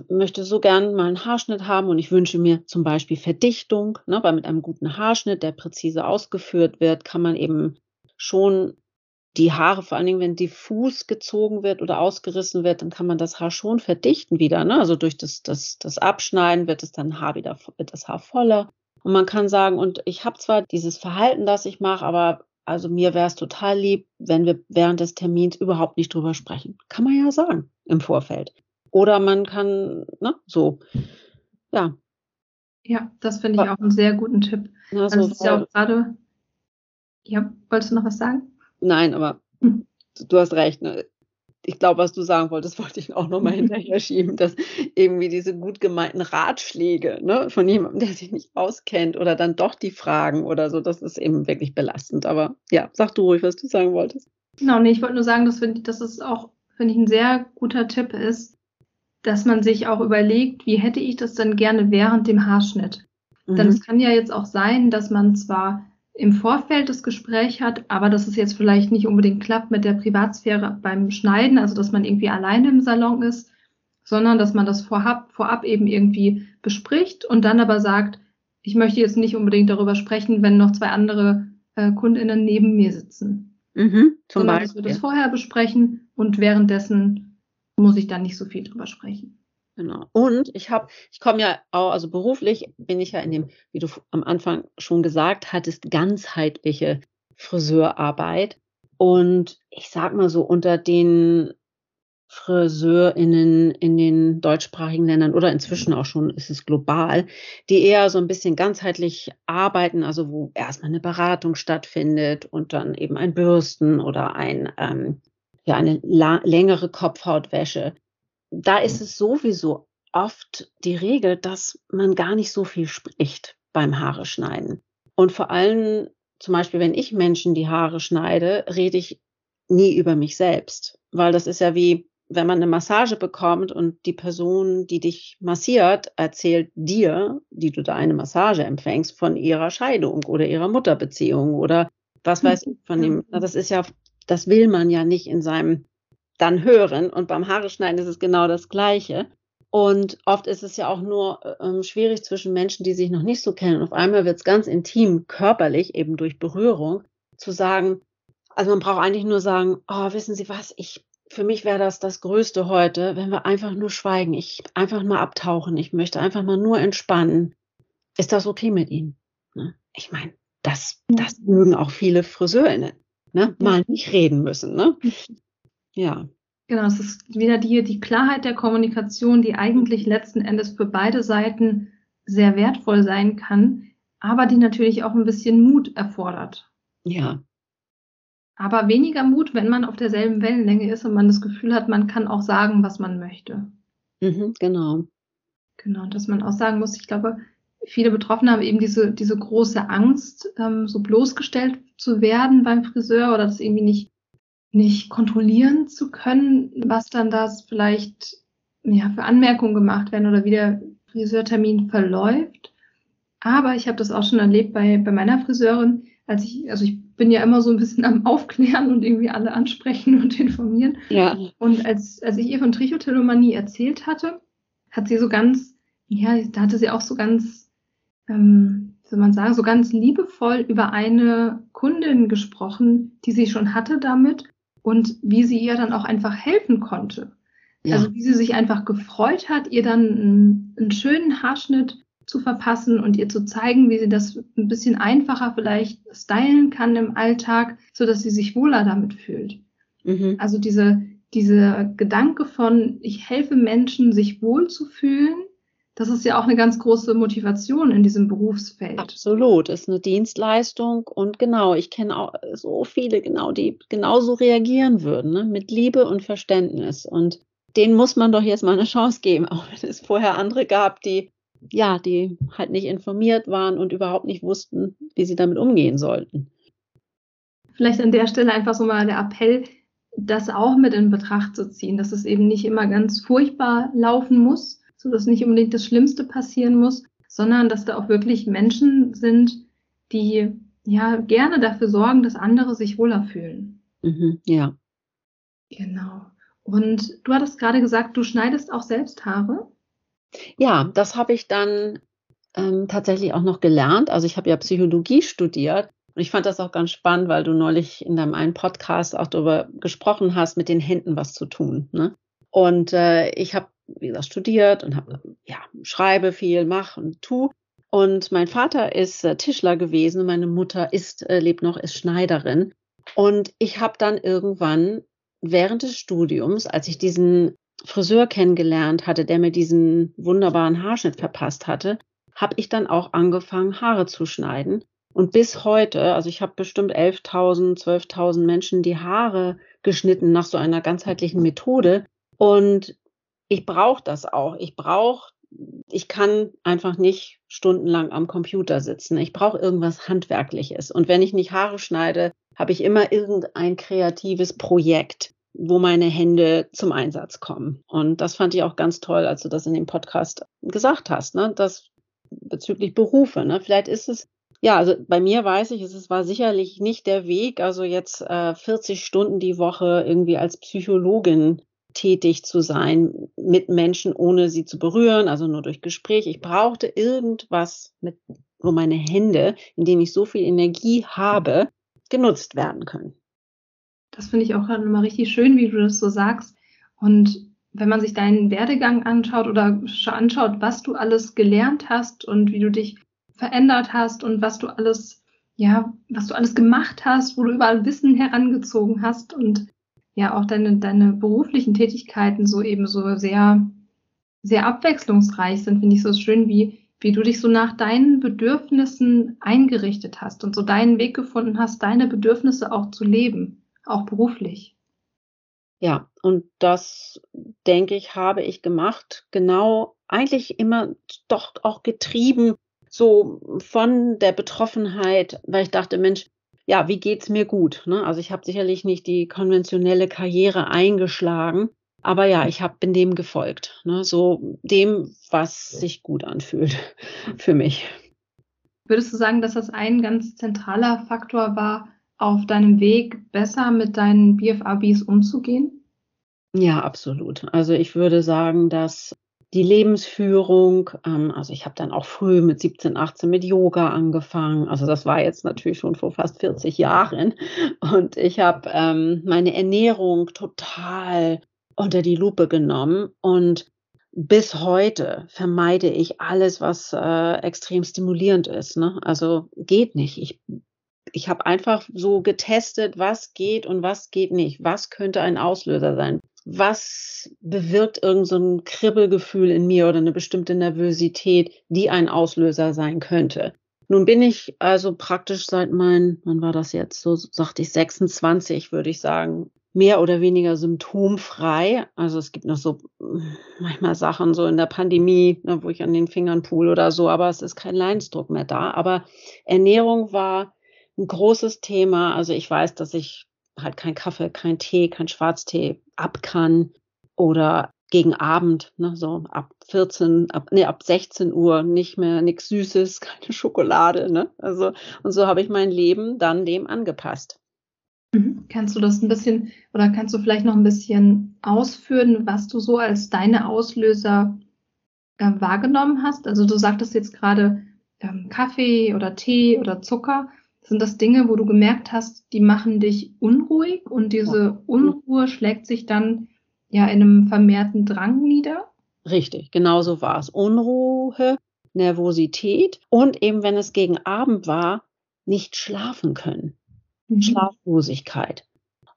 möchte so gern mal einen Haarschnitt haben und ich wünsche mir zum Beispiel Verdichtung, ne, weil mit einem guten Haarschnitt, der präzise ausgeführt wird, kann man eben schon die Haare, vor allen Dingen, wenn diffus gezogen wird oder ausgerissen wird, dann kann man das Haar schon verdichten wieder. Ne? Also durch das, das, das Abschneiden wird es dann Haar wieder, wird das Haar voller. Und man kann sagen, und ich habe zwar dieses Verhalten, das ich mache, aber also mir wäre es total lieb, wenn wir während des Termins überhaupt nicht drüber sprechen. Kann man ja sagen im Vorfeld. Oder man kann, ne, so, ja. Ja, das finde ich auch einen sehr guten Tipp. Ja, so, das ist ja auch gerade, ja, wolltest du noch was sagen? Nein, aber hm. du hast recht. Ne? Ich glaube, was du sagen wolltest, wollte ich auch nochmal hinterher schieben, dass irgendwie diese gut gemeinten Ratschläge ne, von jemandem, der sich nicht auskennt oder dann doch die Fragen oder so, das ist eben wirklich belastend. Aber ja, sag du ruhig, was du sagen wolltest. Genau, nee, ich wollte nur sagen, dass, dass es auch, finde ich, ein sehr guter Tipp ist, dass man sich auch überlegt, wie hätte ich das denn gerne während dem Haarschnitt? Mhm. Denn es kann ja jetzt auch sein, dass man zwar im Vorfeld das Gespräch hat, aber dass es jetzt vielleicht nicht unbedingt klappt mit der Privatsphäre beim Schneiden, also dass man irgendwie alleine im Salon ist, sondern dass man das vorab, vorab eben irgendwie bespricht und dann aber sagt, ich möchte jetzt nicht unbedingt darüber sprechen, wenn noch zwei andere äh, KundInnen neben mir sitzen. Mhm, zum sondern Beispiel. dass wir das vorher besprechen und währenddessen muss ich dann nicht so viel drüber sprechen. Genau. Und ich habe, ich komme ja auch, also beruflich bin ich ja in dem, wie du am Anfang schon gesagt hattest, ganzheitliche Friseurarbeit. Und ich sag mal so, unter den FriseurInnen in den deutschsprachigen Ländern oder inzwischen auch schon ist es global, die eher so ein bisschen ganzheitlich arbeiten, also wo erstmal eine Beratung stattfindet und dann eben ein Bürsten oder ein, ähm, ja, eine längere Kopfhautwäsche da ist es sowieso oft die Regel, dass man gar nicht so viel spricht beim Haare schneiden. Und vor allem, zum Beispiel, wenn ich Menschen die Haare schneide, rede ich nie über mich selbst. Weil das ist ja wie, wenn man eine Massage bekommt und die Person, die dich massiert, erzählt dir, die du da eine Massage empfängst, von ihrer Scheidung oder ihrer Mutterbeziehung oder was weiß ich von dem. Das ist ja, das will man ja nicht in seinem dann hören. Und beim Haare schneiden ist es genau das Gleiche. Und oft ist es ja auch nur ähm, schwierig zwischen Menschen, die sich noch nicht so kennen. Und auf einmal wird es ganz intim, körperlich, eben durch Berührung, zu sagen, also man braucht eigentlich nur sagen, oh, wissen Sie was, ich, für mich wäre das das Größte heute, wenn wir einfach nur schweigen, ich einfach mal abtauchen, ich möchte einfach mal nur entspannen. Ist das okay mit Ihnen? Ne? Ich meine, das, das mögen auch viele Friseurinnen, ne? mal nicht reden müssen. Ne? Ja. Genau, es ist wieder die, die Klarheit der Kommunikation, die eigentlich letzten Endes für beide Seiten sehr wertvoll sein kann, aber die natürlich auch ein bisschen Mut erfordert. Ja. Aber weniger Mut, wenn man auf derselben Wellenlänge ist und man das Gefühl hat, man kann auch sagen, was man möchte. Mhm, genau. Genau, dass man auch sagen muss, ich glaube, viele Betroffene haben eben diese, diese große Angst, ähm, so bloßgestellt zu werden beim Friseur oder das irgendwie nicht nicht kontrollieren zu können, was dann das vielleicht ja, für Anmerkungen gemacht werden oder wie der Friseurtermin verläuft. Aber ich habe das auch schon erlebt bei, bei meiner Friseurin, als ich, also ich bin ja immer so ein bisschen am Aufklären und irgendwie alle ansprechen und informieren. Ja. Und als, als ich ihr von Trichotillomanie erzählt hatte, hat sie so ganz, ja, da hatte sie auch so ganz, ähm, soll man sagen, so ganz liebevoll über eine Kundin gesprochen, die sie schon hatte damit und wie sie ihr dann auch einfach helfen konnte. Ja. Also wie sie sich einfach gefreut hat, ihr dann einen, einen schönen Haarschnitt zu verpassen und ihr zu zeigen, wie sie das ein bisschen einfacher vielleicht stylen kann im Alltag, so dass sie sich wohler damit fühlt. Mhm. Also diese, diese Gedanke von, ich helfe Menschen, sich wohl zu fühlen, das ist ja auch eine ganz große Motivation in diesem Berufsfeld. Absolut, ist eine Dienstleistung und genau, ich kenne auch so viele genau, die genauso reagieren würden, ne? mit Liebe und Verständnis und denen muss man doch jetzt mal eine Chance geben, auch wenn es vorher andere gab, die ja, die halt nicht informiert waren und überhaupt nicht wussten, wie sie damit umgehen sollten. Vielleicht an der Stelle einfach so mal der Appell, das auch mit in Betracht zu ziehen, dass es eben nicht immer ganz furchtbar laufen muss, so dass nicht unbedingt das Schlimmste passieren muss, sondern dass da auch wirklich Menschen sind, die ja gerne dafür sorgen, dass andere sich wohler fühlen. Mhm, ja. Genau. Und du hattest gerade gesagt, du schneidest auch selbst Haare? Ja, das habe ich dann ähm, tatsächlich auch noch gelernt. Also ich habe ja Psychologie studiert und ich fand das auch ganz spannend, weil du neulich in deinem einen Podcast auch darüber gesprochen hast, mit den Händen was zu tun. Ne? Und äh, ich habe, wie gesagt, studiert und habe, ja, schreibe viel, mach und tu. Und mein Vater ist äh, Tischler gewesen, meine Mutter ist, äh, lebt noch, ist Schneiderin. Und ich habe dann irgendwann während des Studiums, als ich diesen Friseur kennengelernt hatte, der mir diesen wunderbaren Haarschnitt verpasst hatte, habe ich dann auch angefangen, Haare zu schneiden. Und bis heute, also ich habe bestimmt 11.000, 12.000 Menschen die Haare geschnitten nach so einer ganzheitlichen Methode. Und ich brauche das auch. Ich brauche, ich kann einfach nicht stundenlang am Computer sitzen. Ich brauche irgendwas Handwerkliches. Und wenn ich nicht Haare schneide, habe ich immer irgendein kreatives Projekt wo meine Hände zum Einsatz kommen. Und das fand ich auch ganz toll, als du das in dem Podcast gesagt hast, ne? Das bezüglich Berufe, ne? Vielleicht ist es, ja, also bei mir weiß ich, es war sicherlich nicht der Weg, also jetzt äh, 40 Stunden die Woche irgendwie als Psychologin tätig zu sein mit Menschen, ohne sie zu berühren, also nur durch Gespräch. Ich brauchte irgendwas mit, wo meine Hände, in denen ich so viel Energie habe, genutzt werden können. Das finde ich auch gerade nochmal richtig schön, wie du das so sagst. Und wenn man sich deinen Werdegang anschaut oder anschaut, was du alles gelernt hast und wie du dich verändert hast und was du alles, ja, was du alles gemacht hast, wo du überall Wissen herangezogen hast und ja auch deine, deine beruflichen Tätigkeiten so eben so sehr, sehr abwechslungsreich sind, finde ich so schön, wie, wie du dich so nach deinen Bedürfnissen eingerichtet hast und so deinen Weg gefunden hast, deine Bedürfnisse auch zu leben auch beruflich. Ja, und das, denke ich, habe ich gemacht. Genau, eigentlich immer doch auch getrieben so von der Betroffenheit, weil ich dachte, Mensch, ja, wie geht's mir gut? Ne? Also ich habe sicherlich nicht die konventionelle Karriere eingeschlagen, aber ja, ich habe bin dem gefolgt, ne? so dem, was sich gut anfühlt für mich. Würdest du sagen, dass das ein ganz zentraler Faktor war, auf deinem Weg besser mit deinen BFABs umzugehen? Ja, absolut. Also ich würde sagen, dass die Lebensführung, ähm, also ich habe dann auch früh mit 17, 18 mit Yoga angefangen. Also das war jetzt natürlich schon vor fast 40 Jahren. Und ich habe ähm, meine Ernährung total unter die Lupe genommen und bis heute vermeide ich alles, was äh, extrem stimulierend ist. Ne? Also geht nicht. Ich ich habe einfach so getestet, was geht und was geht nicht. Was könnte ein Auslöser sein? Was bewirkt irgend so ein Kribbelgefühl in mir oder eine bestimmte Nervosität, die ein Auslöser sein könnte? Nun bin ich also praktisch seit mein, wann war das jetzt? So sagte ich 26, würde ich sagen, mehr oder weniger symptomfrei. Also es gibt noch so manchmal Sachen so in der Pandemie, ne, wo ich an den Fingern pool oder so, aber es ist kein Leidensdruck mehr da. Aber Ernährung war ein großes Thema. Also ich weiß, dass ich halt kein Kaffee, kein Tee, kein Schwarztee ab kann oder gegen Abend, ne, so ab 14, ab, nee, ab 16 Uhr nicht mehr nichts Süßes, keine Schokolade, ne? Also, und so habe ich mein Leben dann dem angepasst. Mhm. Kannst du das ein bisschen oder kannst du vielleicht noch ein bisschen ausführen, was du so als deine Auslöser äh, wahrgenommen hast? Also du sagtest jetzt gerade ähm, Kaffee oder Tee oder Zucker. Sind das Dinge, wo du gemerkt hast, die machen dich unruhig und diese Unruhe schlägt sich dann ja in einem vermehrten Drang nieder? Richtig, genau so war es. Unruhe, Nervosität und eben, wenn es gegen Abend war, nicht schlafen können mhm. Schlaflosigkeit.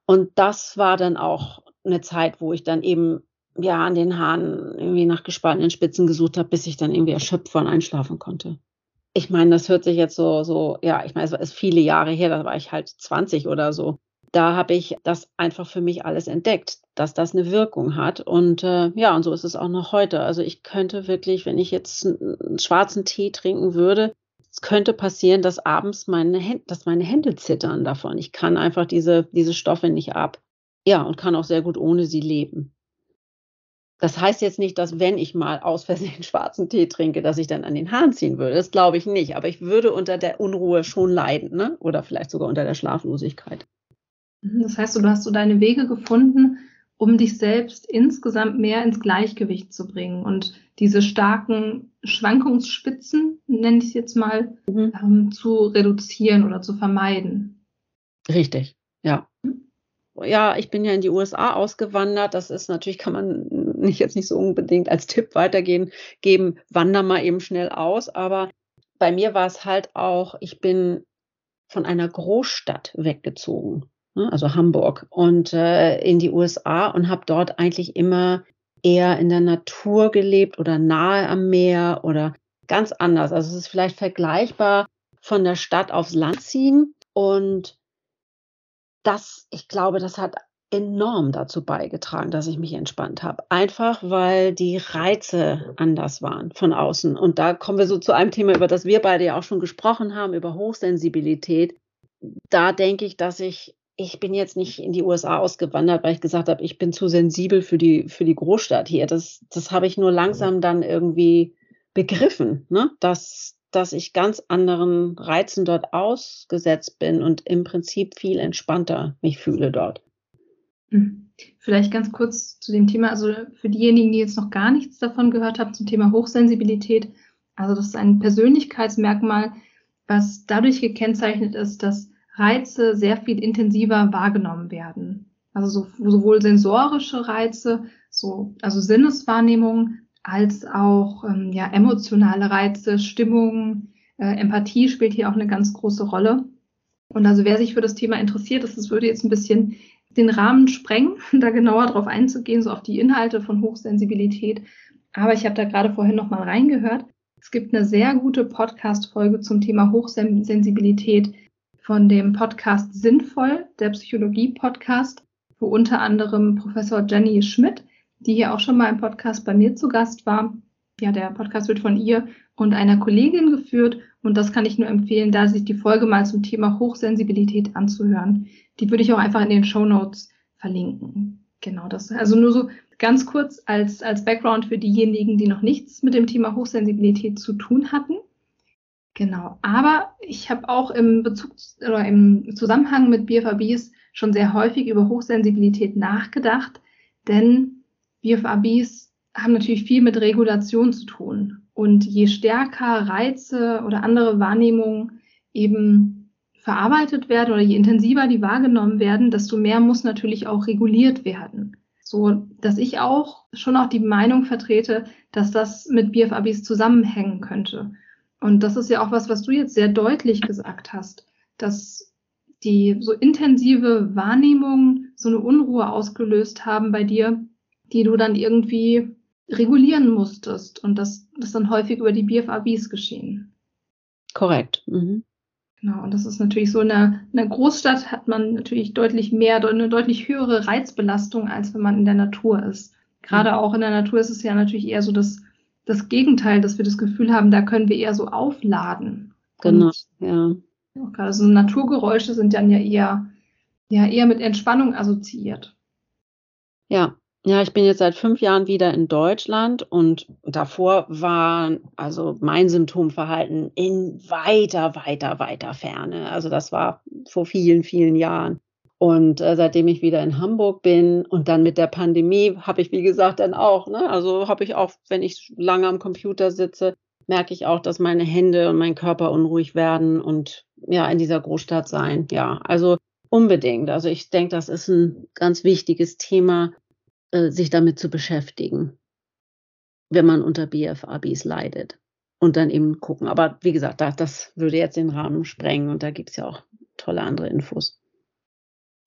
Und das war dann auch eine Zeit, wo ich dann eben ja an den Haaren irgendwie nach gespaltenen Spitzen gesucht habe, bis ich dann irgendwie erschöpft von einschlafen konnte. Ich meine, das hört sich jetzt so, so, ja, ich meine, es ist viele Jahre her, da war ich halt 20 oder so. Da habe ich das einfach für mich alles entdeckt, dass das eine Wirkung hat. Und äh, ja, und so ist es auch noch heute. Also ich könnte wirklich, wenn ich jetzt einen schwarzen Tee trinken würde, es könnte passieren, dass abends meine Hände, dass meine Hände zittern davon. Ich kann einfach diese, diese Stoffe nicht ab. Ja, und kann auch sehr gut ohne sie leben. Das heißt jetzt nicht, dass wenn ich mal aus Versehen schwarzen Tee trinke, dass ich dann an den Haaren ziehen würde. Das glaube ich nicht. Aber ich würde unter der Unruhe schon leiden, ne? Oder vielleicht sogar unter der Schlaflosigkeit. Mhm, das heißt, du hast so deine Wege gefunden, um dich selbst insgesamt mehr ins Gleichgewicht zu bringen und diese starken Schwankungsspitzen, nenne ich es jetzt mal, mhm. ähm, zu reduzieren oder zu vermeiden. Richtig. Ja, ich bin ja in die USA ausgewandert. Das ist natürlich, kann man nicht jetzt nicht so unbedingt als Tipp weitergehen, geben, wander mal eben schnell aus. Aber bei mir war es halt auch, ich bin von einer Großstadt weggezogen. Ne, also Hamburg, und äh, in die USA und habe dort eigentlich immer eher in der Natur gelebt oder nahe am Meer oder ganz anders. Also es ist vielleicht vergleichbar von der Stadt aufs Land ziehen und das, ich glaube, das hat enorm dazu beigetragen, dass ich mich entspannt habe. Einfach weil die Reize anders waren von außen. Und da kommen wir so zu einem Thema, über das wir beide ja auch schon gesprochen haben, über Hochsensibilität. Da denke ich, dass ich ich bin jetzt nicht in die USA ausgewandert, weil ich gesagt habe, ich bin zu sensibel für die, für die Großstadt hier. Das, das habe ich nur langsam dann irgendwie begriffen, ne? dass, dass ich ganz anderen Reizen dort ausgesetzt bin und im Prinzip viel entspannter mich fühle dort. Hm. Vielleicht ganz kurz zu dem Thema, also für diejenigen, die jetzt noch gar nichts davon gehört haben zum Thema Hochsensibilität. Also das ist ein Persönlichkeitsmerkmal, was dadurch gekennzeichnet ist, dass Reize sehr viel intensiver wahrgenommen werden. Also so, sowohl sensorische Reize, so, also Sinneswahrnehmung, als auch ähm, ja, emotionale Reize, Stimmung, äh, Empathie spielt hier auch eine ganz große Rolle. Und also wer sich für das Thema interessiert, das, das würde jetzt ein bisschen den Rahmen sprengen, da genauer drauf einzugehen, so auf die Inhalte von Hochsensibilität. Aber ich habe da gerade vorhin noch mal reingehört. Es gibt eine sehr gute Podcast-Folge zum Thema Hochsensibilität von dem Podcast Sinnvoll, der Psychologie-Podcast, wo unter anderem Professor Jenny Schmidt, die hier auch schon mal im Podcast bei mir zu Gast war. Ja, der Podcast wird von ihr und einer Kollegin geführt und das kann ich nur empfehlen, da sich die Folge mal zum Thema Hochsensibilität anzuhören. Die würde ich auch einfach in den Show Notes verlinken. Genau das. Also nur so ganz kurz als, als Background für diejenigen, die noch nichts mit dem Thema Hochsensibilität zu tun hatten. Genau, aber ich habe auch im Bezug oder im Zusammenhang mit BFABs schon sehr häufig über Hochsensibilität nachgedacht, denn BFABs haben natürlich viel mit Regulation zu tun. Und je stärker Reize oder andere Wahrnehmungen eben verarbeitet werden oder je intensiver die wahrgenommen werden, desto mehr muss natürlich auch reguliert werden. So, dass ich auch schon auch die Meinung vertrete, dass das mit BFABs zusammenhängen könnte. Und das ist ja auch was, was du jetzt sehr deutlich gesagt hast, dass die so intensive Wahrnehmung so eine Unruhe ausgelöst haben bei dir, die du dann irgendwie regulieren musstest und das, das dann häufig über die BFABs geschehen. Korrekt. Mhm. Genau, und das ist natürlich so in einer, in einer Großstadt hat man natürlich deutlich mehr, eine deutlich höhere Reizbelastung, als wenn man in der Natur ist. Gerade mhm. auch in der Natur ist es ja natürlich eher so, dass das Gegenteil, dass wir das Gefühl haben, da können wir eher so aufladen. Genau, und ja. Auch gerade so Naturgeräusche sind dann ja eher ja eher mit Entspannung assoziiert. Ja, ja, ich bin jetzt seit fünf Jahren wieder in Deutschland und davor war also mein Symptomverhalten in weiter, weiter, weiter Ferne. Also das war vor vielen, vielen Jahren. Und äh, seitdem ich wieder in Hamburg bin und dann mit der Pandemie habe ich, wie gesagt, dann auch, ne, also habe ich auch, wenn ich lange am Computer sitze, merke ich auch, dass meine Hände und mein Körper unruhig werden und ja, in dieser Großstadt sein. Ja, also unbedingt. Also ich denke, das ist ein ganz wichtiges Thema, äh, sich damit zu beschäftigen, wenn man unter BFABs leidet. Und dann eben gucken. Aber wie gesagt, das, das würde jetzt den Rahmen sprengen und da gibt es ja auch tolle andere Infos.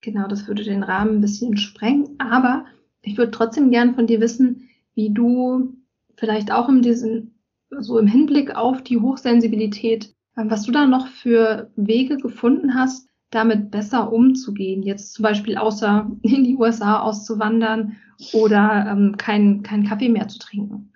Genau, das würde den Rahmen ein bisschen sprengen. Aber ich würde trotzdem gern von dir wissen, wie du vielleicht auch in diesem, so im Hinblick auf die Hochsensibilität, äh, was du da noch für Wege gefunden hast, damit besser umzugehen. Jetzt zum Beispiel außer in die USA auszuwandern oder ähm, keinen kein Kaffee mehr zu trinken.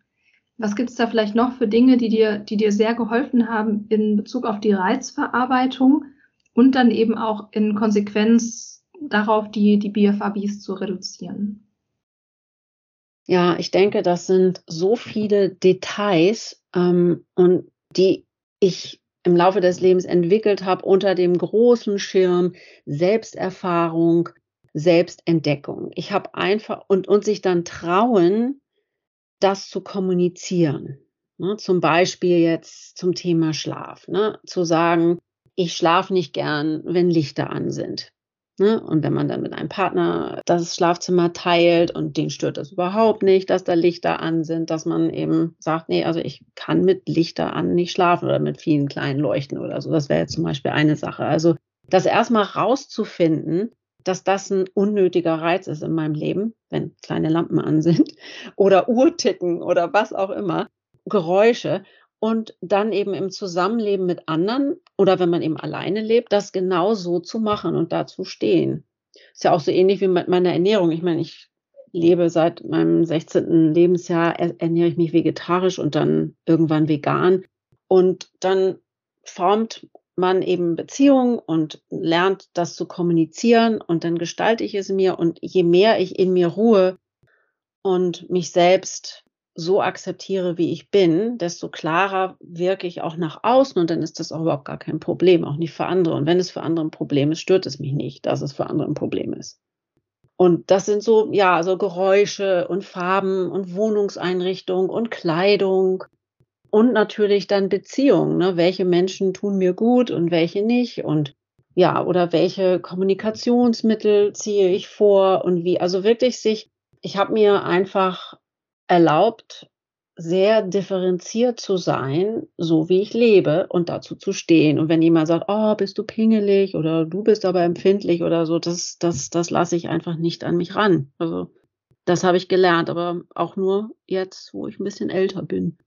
Was gibt es da vielleicht noch für Dinge, die dir, die dir sehr geholfen haben in Bezug auf die Reizverarbeitung und dann eben auch in Konsequenz darauf, die, die BFABs zu reduzieren? Ja, ich denke, das sind so viele Details ähm, und die ich im Laufe des Lebens entwickelt habe unter dem großen Schirm Selbsterfahrung, Selbstentdeckung. Ich habe einfach und, und sich dann trauen, das zu kommunizieren. Ne? Zum Beispiel jetzt zum Thema Schlaf. Ne? Zu sagen, ich schlafe nicht gern, wenn Lichter an sind. Ne? Und wenn man dann mit einem Partner das Schlafzimmer teilt und den stört das überhaupt nicht, dass da Lichter an sind, dass man eben sagt, nee, also ich kann mit Lichter an nicht schlafen oder mit vielen kleinen Leuchten oder so. Das wäre jetzt zum Beispiel eine Sache. Also das erstmal rauszufinden, dass das ein unnötiger Reiz ist in meinem Leben, wenn kleine Lampen an sind oder Uhrticken oder was auch immer, Geräusche und dann eben im Zusammenleben mit anderen oder wenn man eben alleine lebt, das genau so zu machen und dazu stehen. Ist ja auch so ähnlich wie mit meiner Ernährung. Ich meine, ich lebe seit meinem 16. Lebensjahr, ernähre ich mich vegetarisch und dann irgendwann vegan. Und dann formt man eben Beziehungen und lernt das zu kommunizieren und dann gestalte ich es mir. Und je mehr ich in mir ruhe und mich selbst so akzeptiere, wie ich bin, desto klarer wirke ich auch nach außen und dann ist das auch überhaupt gar kein Problem, auch nicht für andere. Und wenn es für andere ein Problem ist, stört es mich nicht, dass es für andere ein Problem ist. Und das sind so, ja, so Geräusche und Farben und Wohnungseinrichtung und Kleidung und natürlich dann Beziehungen. Ne? Welche Menschen tun mir gut und welche nicht und ja, oder welche Kommunikationsmittel ziehe ich vor und wie. Also wirklich sich, ich habe mir einfach erlaubt, sehr differenziert zu sein, so wie ich lebe und dazu zu stehen. Und wenn jemand sagt, oh, bist du pingelig oder du bist aber empfindlich oder so, das, das, das lasse ich einfach nicht an mich ran. Also das habe ich gelernt, aber auch nur jetzt, wo ich ein bisschen älter bin.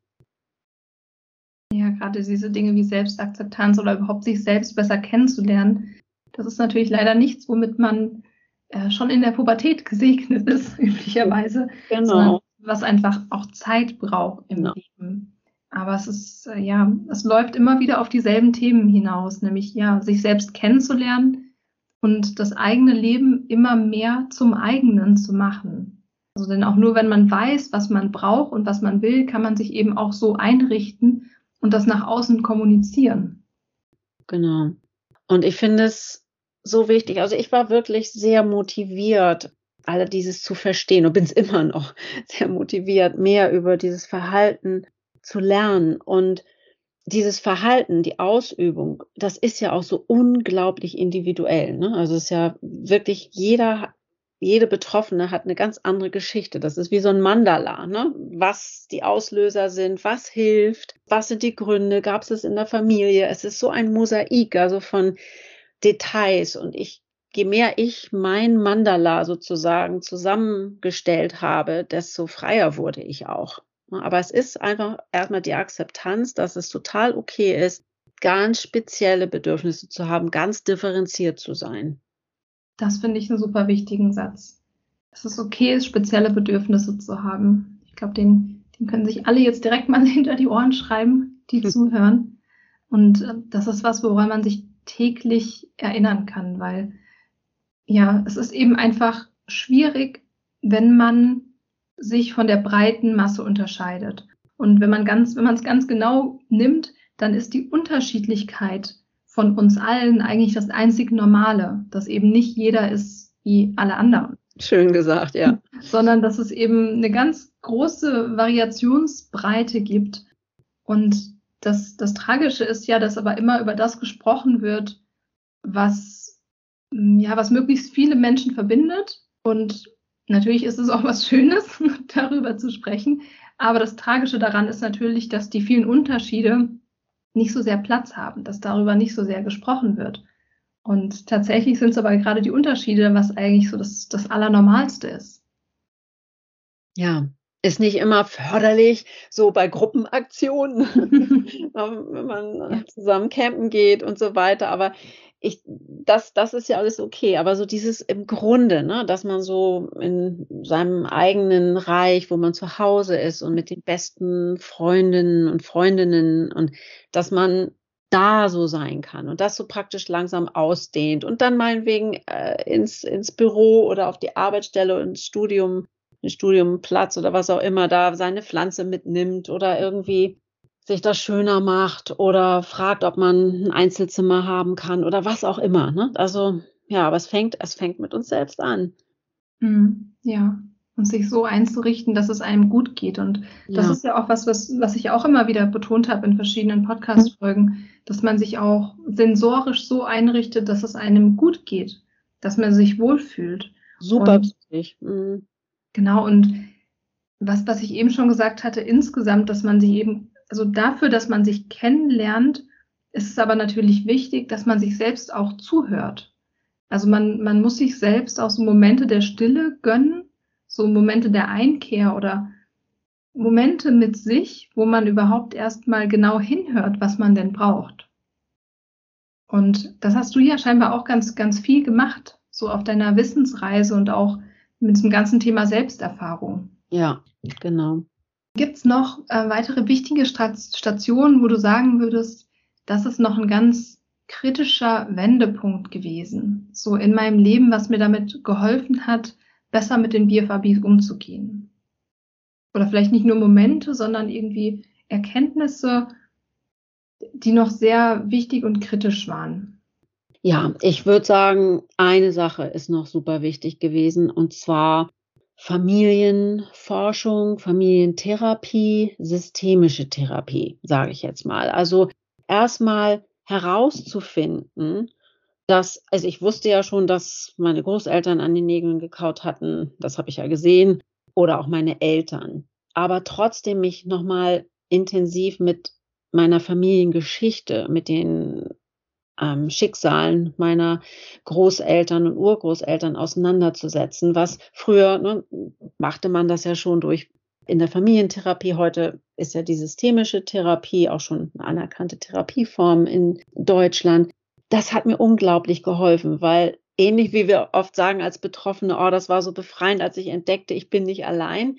Ja, gerade diese Dinge wie Selbstakzeptanz oder überhaupt sich selbst besser kennenzulernen, das ist natürlich leider nichts, womit man äh, schon in der Pubertät gesegnet ist, üblicherweise. Genau was einfach auch Zeit braucht im ja. Leben. Aber es ist, äh, ja, es läuft immer wieder auf dieselben Themen hinaus, nämlich ja, sich selbst kennenzulernen und das eigene Leben immer mehr zum eigenen zu machen. Also denn auch nur wenn man weiß, was man braucht und was man will, kann man sich eben auch so einrichten und das nach außen kommunizieren. Genau. Und ich finde es so wichtig. Also ich war wirklich sehr motiviert, alle dieses zu verstehen und bin es immer noch sehr motiviert, mehr über dieses Verhalten zu lernen. Und dieses Verhalten, die Ausübung, das ist ja auch so unglaublich individuell. Ne? Also es ist ja wirklich jeder, jede Betroffene hat eine ganz andere Geschichte. Das ist wie so ein Mandala, ne? was die Auslöser sind, was hilft, was sind die Gründe, gab es es in der Familie. Es ist so ein Mosaik, also von Details. Und ich je mehr ich mein Mandala sozusagen zusammengestellt habe, desto freier wurde ich auch. Aber es ist einfach erstmal die Akzeptanz, dass es total okay ist, ganz spezielle Bedürfnisse zu haben, ganz differenziert zu sein. Das finde ich einen super wichtigen Satz. Dass es okay ist, spezielle Bedürfnisse zu haben. Ich glaube, den, den können sich alle jetzt direkt mal hinter die Ohren schreiben, die hm. zuhören. Und äh, das ist was, woran man sich täglich erinnern kann, weil ja, es ist eben einfach schwierig, wenn man sich von der breiten Masse unterscheidet. Und wenn man ganz, wenn man es ganz genau nimmt, dann ist die Unterschiedlichkeit von uns allen eigentlich das einzig Normale, dass eben nicht jeder ist wie alle anderen. Schön gesagt, ja. Sondern dass es eben eine ganz große Variationsbreite gibt. Und das, das Tragische ist ja, dass aber immer über das gesprochen wird, was, ja, was möglichst viele Menschen verbindet. Und natürlich ist es auch was Schönes, darüber zu sprechen. Aber das Tragische daran ist natürlich, dass die vielen Unterschiede nicht so sehr Platz haben, dass darüber nicht so sehr gesprochen wird. Und tatsächlich sind es aber gerade die Unterschiede, was eigentlich so das, das Allernormalste ist. Ja, ist nicht immer förderlich, so bei Gruppenaktionen, wenn man zusammen campen geht und so weiter. Aber ich, das, das ist ja alles okay. Aber so dieses im Grunde, ne, dass man so in seinem eigenen Reich, wo man zu Hause ist und mit den besten Freundinnen und Freundinnen und dass man da so sein kann und das so praktisch langsam ausdehnt und dann meinetwegen äh, ins, ins Büro oder auf die Arbeitsstelle, ins Studium, den Studiumplatz oder was auch immer da seine Pflanze mitnimmt oder irgendwie sich das schöner macht oder fragt, ob man ein Einzelzimmer haben kann oder was auch immer. Ne? Also ja, aber es fängt, es fängt mit uns selbst an. Mhm, ja, und sich so einzurichten, dass es einem gut geht. Und das ja. ist ja auch was, was, was ich auch immer wieder betont habe in verschiedenen Podcast-Folgen, dass man sich auch sensorisch so einrichtet, dass es einem gut geht, dass man sich wohlfühlt. Super wichtig. Mhm. Genau, und was, was ich eben schon gesagt hatte, insgesamt, dass man sich eben also dafür, dass man sich kennenlernt, ist es aber natürlich wichtig, dass man sich selbst auch zuhört. Also man, man muss sich selbst auch so Momente der Stille gönnen, so Momente der Einkehr oder Momente mit sich, wo man überhaupt erstmal genau hinhört, was man denn braucht. Und das hast du ja scheinbar auch ganz, ganz viel gemacht, so auf deiner Wissensreise und auch mit dem ganzen Thema Selbsterfahrung. Ja, genau. Gibt es noch äh, weitere wichtige Stationen, wo du sagen würdest, das ist noch ein ganz kritischer Wendepunkt gewesen, so in meinem Leben, was mir damit geholfen hat, besser mit den BFABs umzugehen? Oder vielleicht nicht nur Momente, sondern irgendwie Erkenntnisse, die noch sehr wichtig und kritisch waren. Ja, ich würde sagen, eine Sache ist noch super wichtig gewesen, und zwar Familienforschung, Familientherapie, systemische Therapie, sage ich jetzt mal. Also erstmal herauszufinden, dass, also ich wusste ja schon, dass meine Großeltern an den Nägeln gekaut hatten, das habe ich ja gesehen, oder auch meine Eltern. Aber trotzdem mich nochmal intensiv mit meiner Familiengeschichte, mit den ähm, Schicksalen meiner Großeltern und Urgroßeltern auseinanderzusetzen. Was früher ne, machte man das ja schon durch in der Familientherapie. Heute ist ja die systemische Therapie auch schon eine anerkannte Therapieform in Deutschland. Das hat mir unglaublich geholfen, weil ähnlich wie wir oft sagen als Betroffene, oh, das war so befreiend, als ich entdeckte, ich bin nicht allein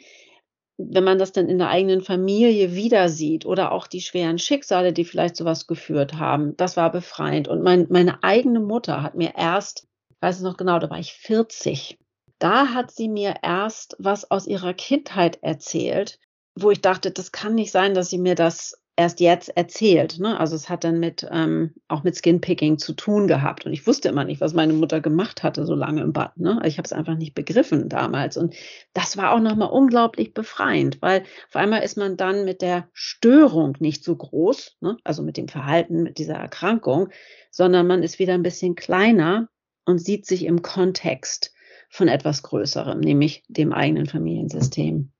wenn man das dann in der eigenen Familie wieder sieht oder auch die schweren Schicksale, die vielleicht sowas geführt haben, das war befreiend. Und mein, meine eigene Mutter hat mir erst, ich weiß es noch genau, da war ich 40, da hat sie mir erst was aus ihrer Kindheit erzählt, wo ich dachte, das kann nicht sein, dass sie mir das erst jetzt erzählt. Ne? Also es hat dann mit ähm, auch mit Skinpicking zu tun gehabt. Und ich wusste immer nicht, was meine Mutter gemacht hatte so lange im Bad. Ne? Ich habe es einfach nicht begriffen damals. Und das war auch nochmal unglaublich befreiend, weil auf einmal ist man dann mit der Störung nicht so groß, ne? also mit dem Verhalten, mit dieser Erkrankung, sondern man ist wieder ein bisschen kleiner und sieht sich im Kontext von etwas Größerem, nämlich dem eigenen Familiensystem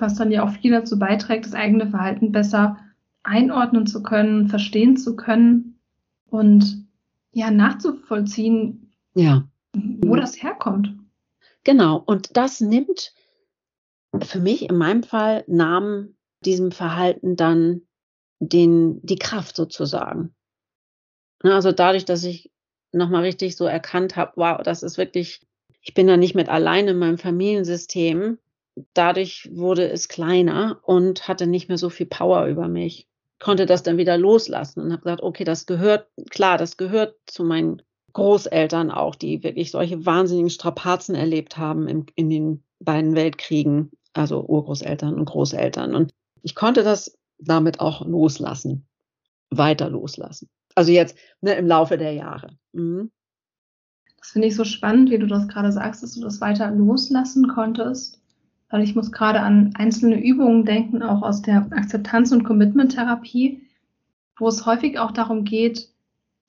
was dann ja auch viel dazu beiträgt, das eigene Verhalten besser einordnen zu können, verstehen zu können und ja, nachzuvollziehen, ja. wo das herkommt. Genau, und das nimmt für mich in meinem Fall nahm diesem Verhalten dann den, die Kraft sozusagen. Also dadurch, dass ich nochmal richtig so erkannt habe, wow, das ist wirklich, ich bin da nicht mit allein in meinem Familiensystem, dadurch wurde es kleiner und hatte nicht mehr so viel Power über mich. Konnte das dann wieder loslassen und habe gesagt, okay, das gehört, klar, das gehört zu meinen Großeltern auch, die wirklich solche wahnsinnigen Strapazen erlebt haben im, in den beiden Weltkriegen, also Urgroßeltern und Großeltern. Und ich konnte das damit auch loslassen, weiter loslassen. Also jetzt ne, im Laufe der Jahre. Mhm. Das finde ich so spannend, wie du das gerade sagst, dass du das weiter loslassen konntest. Weil ich muss gerade an einzelne Übungen denken, auch aus der Akzeptanz- und Commitment-Therapie, wo es häufig auch darum geht,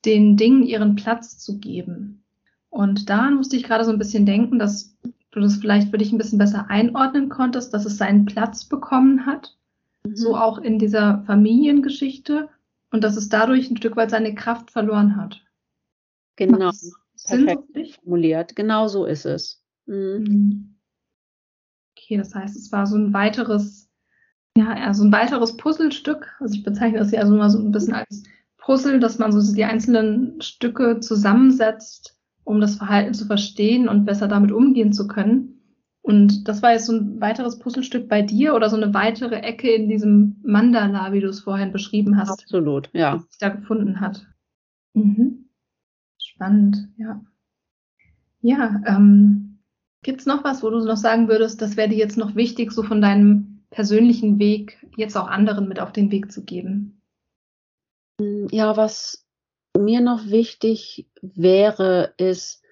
den Dingen ihren Platz zu geben. Und daran musste ich gerade so ein bisschen denken, dass du das vielleicht für dich ein bisschen besser einordnen konntest, dass es seinen Platz bekommen hat, mhm. so auch in dieser Familiengeschichte und dass es dadurch ein Stück weit seine Kraft verloren hat. Genau, perfekt formuliert. Genau so ist es. Mhm. mhm. Okay, das heißt, es war so ein weiteres, ja, also ein weiteres Puzzlestück. Also ich bezeichne das ja also mal so ein bisschen als Puzzle, dass man so die einzelnen Stücke zusammensetzt, um das Verhalten zu verstehen und besser damit umgehen zu können. Und das war jetzt so ein weiteres Puzzlestück bei dir oder so eine weitere Ecke in diesem Mandala, wie du es vorhin beschrieben hast. Absolut, ja. Was sich da gefunden hat. Mhm. Spannend, ja. Ja, ähm, gibt es noch was, wo du noch sagen würdest, das wäre dir jetzt noch wichtig, so von deinem persönlichen Weg jetzt auch anderen mit auf den Weg zu geben? Ja, was mir noch wichtig wäre, ist,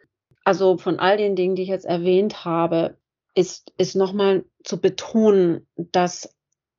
also von all den Dingen, die ich jetzt erwähnt habe, ist, ist nochmal zu betonen, dass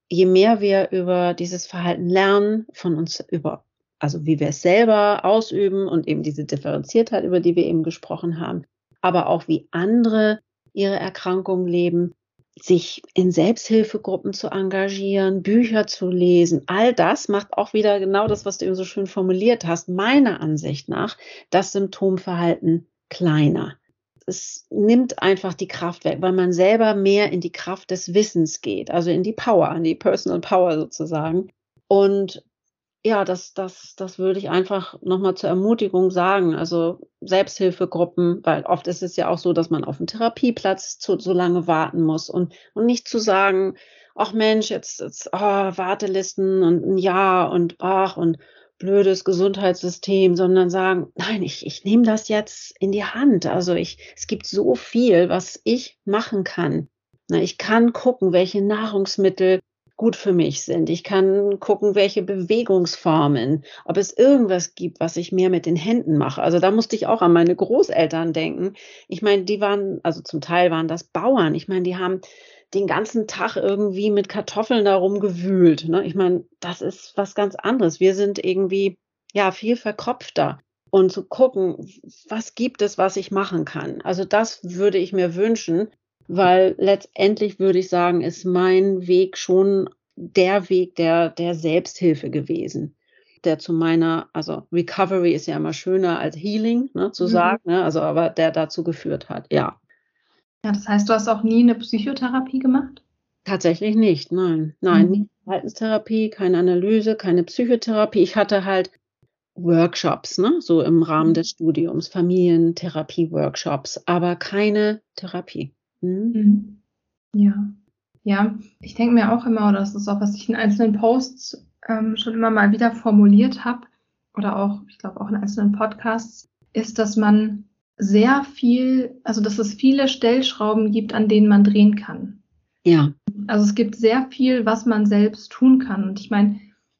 je mehr wir über dieses Verhalten lernen, von uns über, also wie wir es selber ausüben und eben diese Differenziertheit, über die wir eben gesprochen haben, aber auch wie andere ihre Erkrankung leben, sich in Selbsthilfegruppen zu engagieren, Bücher zu lesen, all das macht auch wieder genau das, was du eben so schön formuliert hast, meiner Ansicht nach, das Symptomverhalten kleiner es nimmt einfach die Kraft weg, weil man selber mehr in die Kraft des Wissens geht, also in die Power, in die Personal Power sozusagen. Und ja, das, das, das würde ich einfach nochmal zur Ermutigung sagen. Also Selbsthilfegruppen, weil oft ist es ja auch so, dass man auf einen Therapieplatz zu, so lange warten muss und, und nicht zu sagen, ach Mensch, jetzt, jetzt oh, Wartelisten und ein Jahr und ach und blödes Gesundheitssystem, sondern sagen, nein, ich, ich nehme das jetzt in die Hand. Also ich, es gibt so viel, was ich machen kann. Na, ich kann gucken, welche Nahrungsmittel gut für mich sind. Ich kann gucken, welche Bewegungsformen, ob es irgendwas gibt, was ich mehr mit den Händen mache. Also da musste ich auch an meine Großeltern denken. Ich meine, die waren, also zum Teil waren das Bauern. Ich meine, die haben den ganzen Tag irgendwie mit Kartoffeln da rumgewühlt. Ne? Ich meine, das ist was ganz anderes. Wir sind irgendwie ja viel verkopfter und zu gucken, was gibt es, was ich machen kann. Also das würde ich mir wünschen, weil letztendlich würde ich sagen, ist mein Weg schon der Weg der, der Selbsthilfe gewesen der zu meiner, also Recovery ist ja immer schöner als Healing, ne, zu mhm. sagen, ne, also aber der dazu geführt hat, ja. Ja, das heißt, du hast auch nie eine Psychotherapie gemacht? Tatsächlich nicht, nein. Nein, mhm. nicht Verhaltenstherapie, keine Analyse, keine Psychotherapie. Ich hatte halt Workshops, ne, so im Rahmen mhm. des Studiums, Familientherapie-Workshops, aber keine Therapie. Mhm. Ja. Ja, ich denke mir auch immer, oder das ist auch, was ich in einzelnen Posts ähm, schon immer mal wieder formuliert habe, oder auch, ich glaube, auch in einzelnen Podcasts, ist, dass man sehr viel, also dass es viele Stellschrauben gibt, an denen man drehen kann. Ja. Also es gibt sehr viel, was man selbst tun kann. Und ich meine,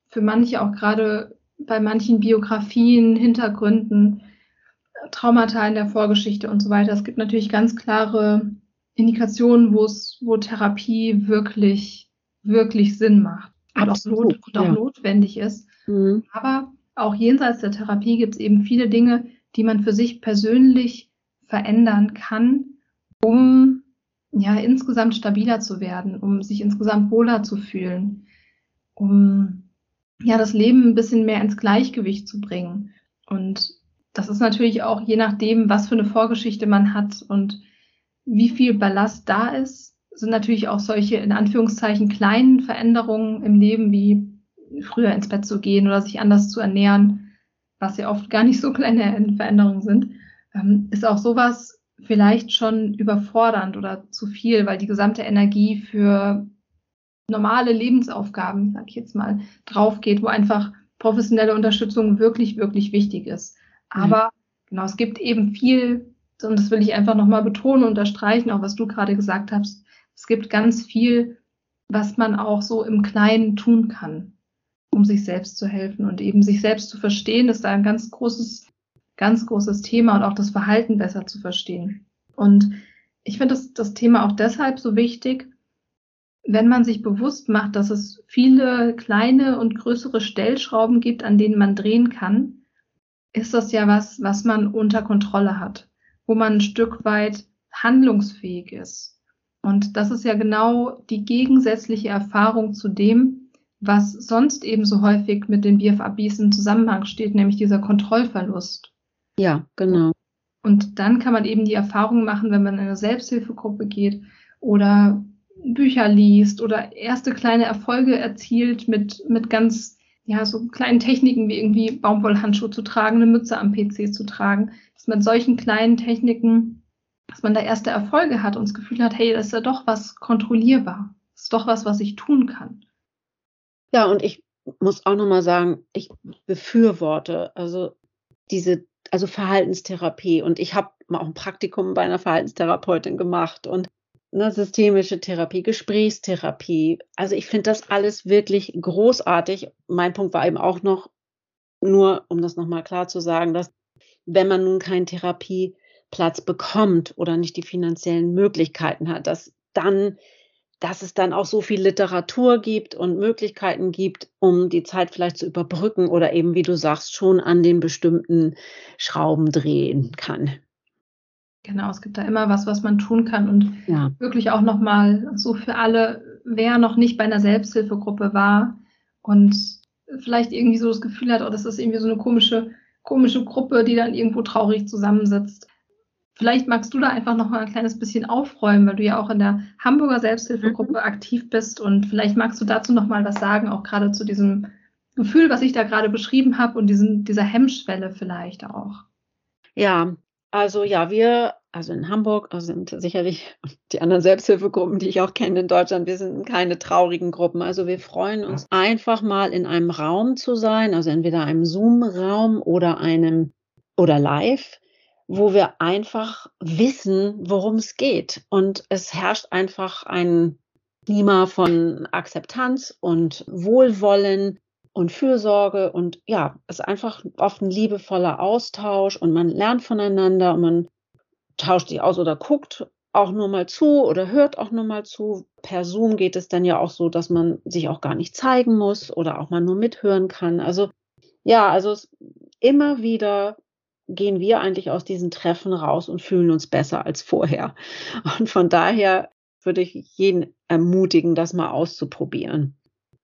für manche auch gerade bei manchen Biografien, Hintergründen, Traumata in der Vorgeschichte und so weiter, es gibt natürlich ganz klare Indikationen, wo es, wo Therapie wirklich, wirklich Sinn macht und auch, not, und auch ja. notwendig ist. Mhm. Aber auch jenseits der Therapie gibt es eben viele Dinge, die man für sich persönlich verändern kann, um ja insgesamt stabiler zu werden, um sich insgesamt wohler zu fühlen, um ja das Leben ein bisschen mehr ins Gleichgewicht zu bringen. Und das ist natürlich auch je nachdem, was für eine Vorgeschichte man hat und wie viel Ballast da ist, sind natürlich auch solche in Anführungszeichen kleinen Veränderungen im Leben wie früher ins Bett zu gehen oder sich anders zu ernähren was ja oft gar nicht so kleine Veränderungen sind, ähm, ist auch sowas vielleicht schon überfordernd oder zu viel, weil die gesamte Energie für normale Lebensaufgaben, sag ich jetzt mal, drauf geht, wo einfach professionelle Unterstützung wirklich, wirklich wichtig ist. Aber genau, es gibt eben viel, und das will ich einfach nochmal betonen, und unterstreichen, auch was du gerade gesagt hast. Es gibt ganz viel, was man auch so im Kleinen tun kann, um sich selbst zu helfen und eben sich selbst zu verstehen, ist da ein ganz großes, ganz großes Thema und auch das Verhalten besser zu verstehen. Und ich finde das, das Thema auch deshalb so wichtig, wenn man sich bewusst macht, dass es viele kleine und größere Stellschrauben gibt, an denen man drehen kann, ist das ja was, was man unter Kontrolle hat, wo man ein Stück weit handlungsfähig ist. Und das ist ja genau die gegensätzliche Erfahrung zu dem, was sonst eben so häufig mit den BFABs im Zusammenhang steht, nämlich dieser Kontrollverlust. Ja, genau. Und dann kann man eben die Erfahrung machen, wenn man in eine Selbsthilfegruppe geht oder Bücher liest oder erste kleine Erfolge erzielt mit, mit ganz, ja, so kleinen Techniken wie irgendwie Baumwollhandschuhe zu tragen, eine Mütze am PC zu tragen, dass man solchen kleinen Techniken, dass man da erste Erfolge hat und das Gefühl hat, hey, das ist ja doch was kontrollierbar. Das ist doch was, was ich tun kann. Ja, und ich muss auch nochmal sagen, ich befürworte also diese, also Verhaltenstherapie und ich habe auch ein Praktikum bei einer Verhaltenstherapeutin gemacht und ne, systemische Therapie, Gesprächstherapie. Also ich finde das alles wirklich großartig. Mein Punkt war eben auch noch, nur um das nochmal klar zu sagen, dass wenn man nun keinen Therapieplatz bekommt oder nicht die finanziellen Möglichkeiten hat, dass dann dass es dann auch so viel Literatur gibt und Möglichkeiten gibt, um die Zeit vielleicht zu überbrücken oder eben, wie du sagst, schon an den bestimmten Schrauben drehen kann. Genau, es gibt da immer was, was man tun kann und ja. wirklich auch nochmal so für alle, wer noch nicht bei einer Selbsthilfegruppe war und vielleicht irgendwie so das Gefühl hat, oh, das ist irgendwie so eine komische, komische Gruppe, die dann irgendwo traurig zusammensitzt. Vielleicht magst du da einfach noch mal ein kleines bisschen aufräumen, weil du ja auch in der Hamburger Selbsthilfegruppe mhm. aktiv bist und vielleicht magst du dazu noch mal was sagen, auch gerade zu diesem Gefühl, was ich da gerade beschrieben habe und diesen, dieser Hemmschwelle vielleicht auch. Ja, also ja, wir, also in Hamburg, also sind sicherlich die anderen Selbsthilfegruppen, die ich auch kenne in Deutschland, wir sind keine traurigen Gruppen. Also wir freuen uns einfach mal in einem Raum zu sein, also entweder einem Zoom-Raum oder einem oder live, wo wir einfach wissen, worum es geht. Und es herrscht einfach ein Klima von Akzeptanz und Wohlwollen und Fürsorge und ja, es ist einfach oft ein liebevoller Austausch und man lernt voneinander und man tauscht sich aus oder guckt auch nur mal zu oder hört auch nur mal zu. Per Zoom geht es dann ja auch so, dass man sich auch gar nicht zeigen muss oder auch mal nur mithören kann. Also ja, also immer wieder gehen wir eigentlich aus diesen Treffen raus und fühlen uns besser als vorher. Und von daher würde ich jeden ermutigen, das mal auszuprobieren.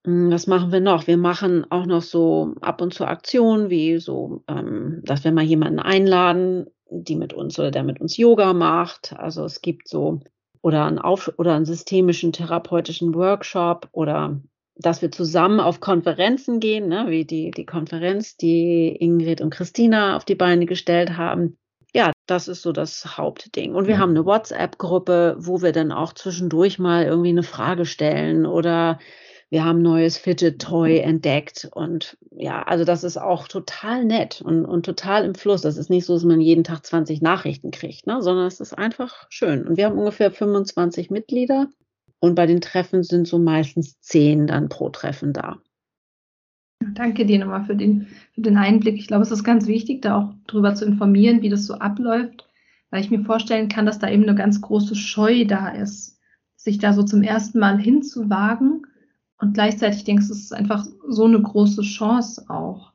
Hm, was machen wir noch? Wir machen auch noch so ab und zu Aktionen, wie so, ähm, dass wir mal jemanden einladen, die mit uns oder der mit uns Yoga macht. Also es gibt so oder einen, Auf oder einen systemischen therapeutischen Workshop oder dass wir zusammen auf Konferenzen gehen, ne, wie die, die Konferenz, die Ingrid und Christina auf die Beine gestellt haben. Ja, das ist so das Hauptding. Und wir ja. haben eine WhatsApp-Gruppe, wo wir dann auch zwischendurch mal irgendwie eine Frage stellen oder wir haben neues Fidget Toy entdeckt und ja, also das ist auch total nett und, und total im Fluss. Das ist nicht so, dass man jeden Tag 20 Nachrichten kriegt, ne, sondern es ist einfach schön. Und wir haben ungefähr 25 Mitglieder und bei den Treffen sind so meistens 10 dann pro Treffen da. Danke dir nochmal für den, für den Einblick. Ich glaube, es ist ganz wichtig, da auch darüber zu informieren, wie das so abläuft, weil ich mir vorstellen kann, dass da eben eine ganz große Scheu da ist, sich da so zum ersten Mal hinzuwagen und gleichzeitig denkst du, es ist einfach so eine große Chance auch,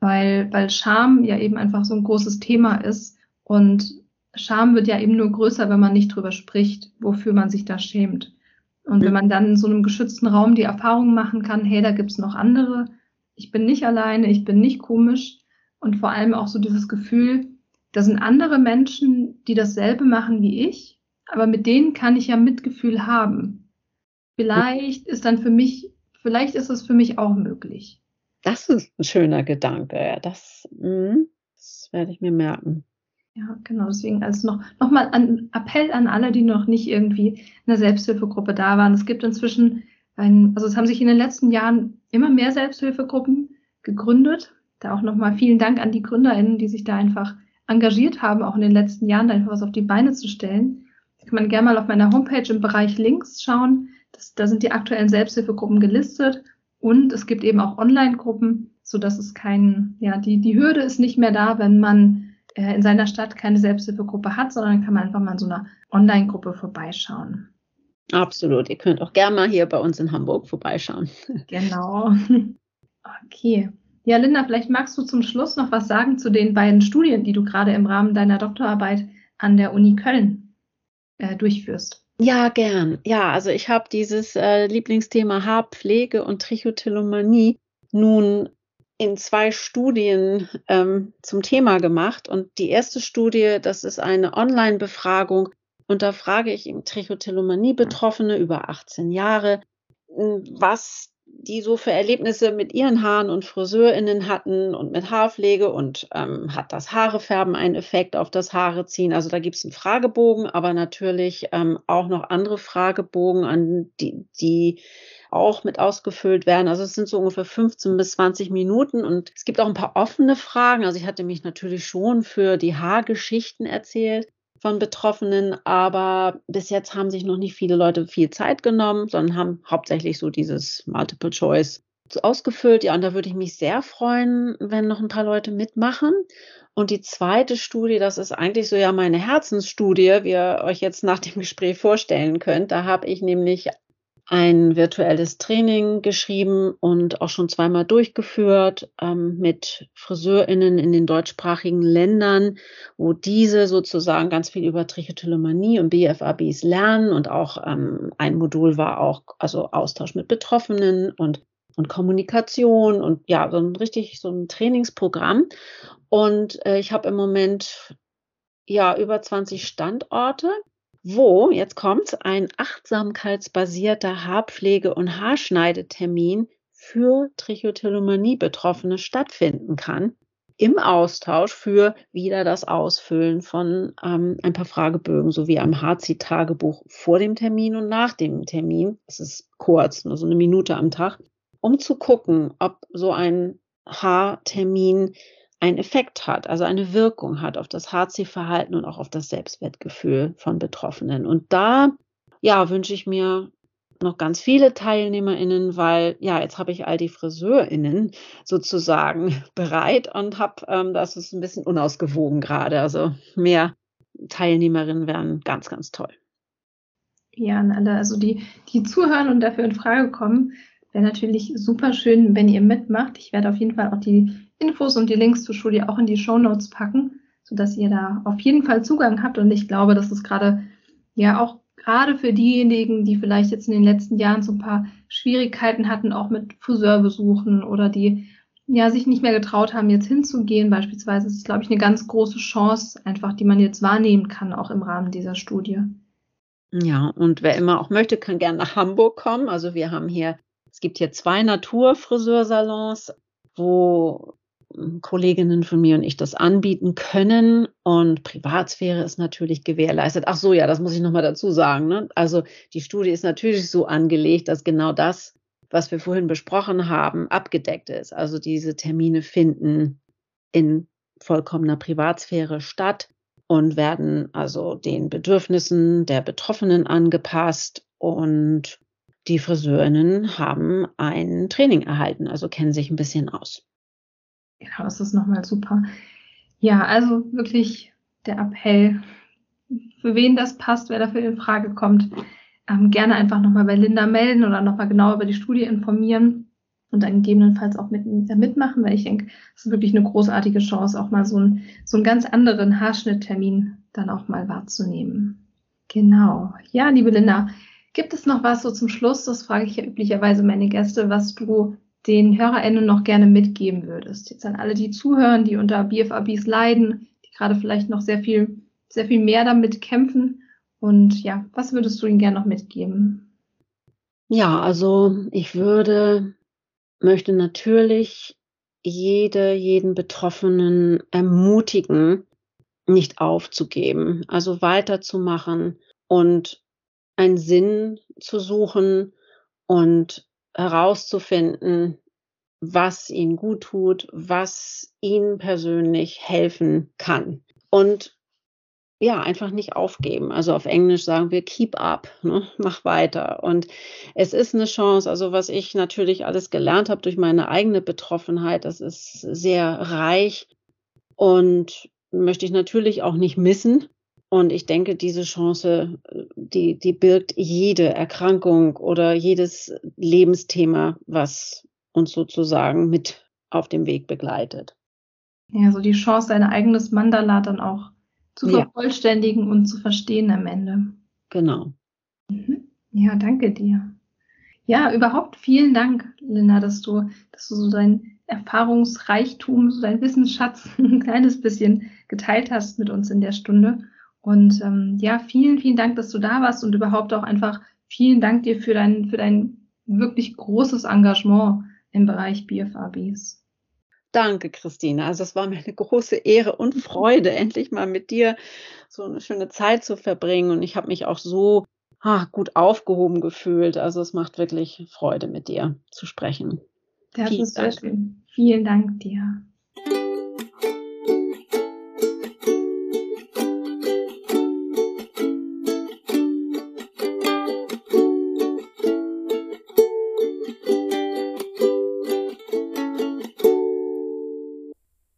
weil, weil Scham ja eben einfach so ein großes Thema ist und Scham wird ja eben nur größer, wenn man nicht drüber spricht, wofür man sich da schämt. Und wenn man dann in so einem geschützten Raum die Erfahrung machen kann, hey, da gibt's noch andere, ich bin nicht alleine, ich bin nicht komisch und vor allem auch so dieses Gefühl, da sind andere Menschen, die dasselbe machen wie ich, aber mit denen kann ich ja Mitgefühl haben. Vielleicht ist dann für mich, vielleicht ist es für mich auch möglich. Das ist ein schöner Gedanke. Das, mh, das werde ich mir merken. Ja, genau. Deswegen also noch, noch mal ein Appell an alle, die noch nicht irgendwie in der Selbsthilfegruppe da waren. Es gibt inzwischen ein, also es haben sich in den letzten Jahren immer mehr Selbsthilfegruppen gegründet. Da auch nochmal vielen Dank an die GründerInnen, die sich da einfach engagiert haben, auch in den letzten Jahren, da einfach was auf die Beine zu stellen. Da kann man gerne mal auf meiner Homepage im Bereich Links schauen. Das, da sind die aktuellen Selbsthilfegruppen gelistet und es gibt eben auch Online-Gruppen, so dass es kein, ja, die, die Hürde ist nicht mehr da, wenn man äh, in seiner Stadt keine Selbsthilfegruppe hat, sondern kann man einfach mal in so einer Online-Gruppe vorbeischauen. Absolut. Ihr könnt auch gerne mal hier bei uns in Hamburg vorbeischauen. Genau. Okay. Ja, Linda, vielleicht magst du zum Schluss noch was sagen zu den beiden Studien, die du gerade im Rahmen deiner Doktorarbeit an der Uni Köln äh, durchführst. Ja, gern. Ja, also ich habe dieses äh, Lieblingsthema Haarpflege und Trichotillomanie nun in zwei Studien ähm, zum Thema gemacht. Und die erste Studie, das ist eine Online-Befragung. Und da frage ich im Trichotillomanie-Betroffene über 18 Jahre, was die so für Erlebnisse mit ihren Haaren und FriseurInnen hatten und mit Haarpflege und ähm, hat das Haarefärben einen Effekt auf das Haareziehen? Also da gibt es einen Fragebogen, aber natürlich ähm, auch noch andere Fragebogen, an die, die auch mit ausgefüllt werden. Also es sind so ungefähr 15 bis 20 Minuten und es gibt auch ein paar offene Fragen. Also ich hatte mich natürlich schon für die Haargeschichten erzählt von Betroffenen, aber bis jetzt haben sich noch nicht viele Leute viel Zeit genommen, sondern haben hauptsächlich so dieses Multiple Choice ausgefüllt. Ja, und da würde ich mich sehr freuen, wenn noch ein paar Leute mitmachen. Und die zweite Studie, das ist eigentlich so ja meine Herzensstudie, wie ihr euch jetzt nach dem Gespräch vorstellen könnt. Da habe ich nämlich ein virtuelles Training geschrieben und auch schon zweimal durchgeführt ähm, mit FriseurInnen in den deutschsprachigen Ländern, wo diese sozusagen ganz viel über Trichotillomanie und BFABs lernen und auch ähm, ein Modul war auch also Austausch mit Betroffenen und und Kommunikation und ja, so ein richtig so ein Trainingsprogramm. Und äh, ich habe im Moment ja über 20 Standorte wo, jetzt kommt ein achtsamkeitsbasierter Haarpflege- und Haarschneidetermin für Trichotillomanie-Betroffene stattfinden kann. Im Austausch für wieder das Ausfüllen von ähm, ein paar Fragebögen sowie am Haarzieh-Tagebuch vor dem Termin und nach dem Termin. Es ist kurz, nur so eine Minute am Tag, um zu gucken, ob so ein Haartermin einen Effekt hat, also eine Wirkung hat auf das HC-Verhalten und auch auf das Selbstwertgefühl von Betroffenen. Und da, ja, wünsche ich mir noch ganz viele TeilnehmerInnen, weil ja, jetzt habe ich all die FriseurInnen sozusagen bereit und habe, ähm, das ist ein bisschen unausgewogen gerade. Also mehr Teilnehmerinnen wären ganz, ganz toll. Ja, an alle, also die, die zuhören und dafür in Frage kommen, wäre natürlich super schön, wenn ihr mitmacht. Ich werde auf jeden Fall auch die Infos und die Links zur Studie auch in die Show Notes packen, sodass ihr da auf jeden Fall Zugang habt. Und ich glaube, dass es gerade ja auch gerade für diejenigen, die vielleicht jetzt in den letzten Jahren so ein paar Schwierigkeiten hatten, auch mit Friseurbesuchen oder die ja sich nicht mehr getraut haben, jetzt hinzugehen, beispielsweise, ist glaube ich, eine ganz große Chance, einfach, die man jetzt wahrnehmen kann, auch im Rahmen dieser Studie. Ja, und wer immer auch möchte, kann gerne nach Hamburg kommen. Also wir haben hier, es gibt hier zwei Naturfriseursalons, wo Kolleginnen von mir und ich das anbieten können und Privatsphäre ist natürlich gewährleistet. Ach so, ja, das muss ich nochmal dazu sagen. Ne? Also die Studie ist natürlich so angelegt, dass genau das, was wir vorhin besprochen haben, abgedeckt ist. Also diese Termine finden in vollkommener Privatsphäre statt und werden also den Bedürfnissen der Betroffenen angepasst und die Friseurinnen haben ein Training erhalten, also kennen sich ein bisschen aus. Genau, das ist nochmal super. Ja, also wirklich der Appell, für wen das passt, wer dafür in Frage kommt, ähm, gerne einfach nochmal bei Linda melden oder nochmal genau über die Studie informieren und dann gegebenenfalls auch mit, äh, mitmachen, weil ich denke, es ist wirklich eine großartige Chance, auch mal so, ein, so einen ganz anderen Haarschnitttermin dann auch mal wahrzunehmen. Genau. Ja, liebe Linda, gibt es noch was so zum Schluss? Das frage ich ja üblicherweise meine Gäste, was du den HörerInnen noch gerne mitgeben würdest? Jetzt an alle, die zuhören, die unter BFABs leiden, die gerade vielleicht noch sehr viel, sehr viel mehr damit kämpfen. Und ja, was würdest du ihnen gerne noch mitgeben? Ja, also ich würde, möchte natürlich jede, jeden Betroffenen ermutigen, nicht aufzugeben, also weiterzumachen und einen Sinn zu suchen und herauszufinden, was ihnen gut tut, was ihnen persönlich helfen kann. und ja, einfach nicht aufgeben. Also auf Englisch sagen wir keep up, ne? mach weiter. Und es ist eine Chance, also was ich natürlich alles gelernt habe durch meine eigene Betroffenheit, das ist sehr reich und möchte ich natürlich auch nicht missen. Und ich denke, diese Chance, die, die birgt jede Erkrankung oder jedes Lebensthema, was uns sozusagen mit auf dem Weg begleitet. Ja, so die Chance, dein eigenes Mandala dann auch zu ja. vervollständigen und zu verstehen am Ende. Genau. Mhm. Ja, danke dir. Ja, überhaupt vielen Dank, Linda, dass du, dass du so dein Erfahrungsreichtum, so dein Wissensschatz ein kleines bisschen geteilt hast mit uns in der Stunde. Und ähm, ja, vielen, vielen Dank, dass du da warst und überhaupt auch einfach vielen Dank dir für dein, für dein wirklich großes Engagement im Bereich BFABs. Danke, Christine. Also es war mir eine große Ehre und Freude, endlich mal mit dir so eine schöne Zeit zu verbringen. Und ich habe mich auch so ah, gut aufgehoben gefühlt. Also es macht wirklich Freude, mit dir zu sprechen. Das Vielen ist Dank. sehr schön. Vielen Dank dir.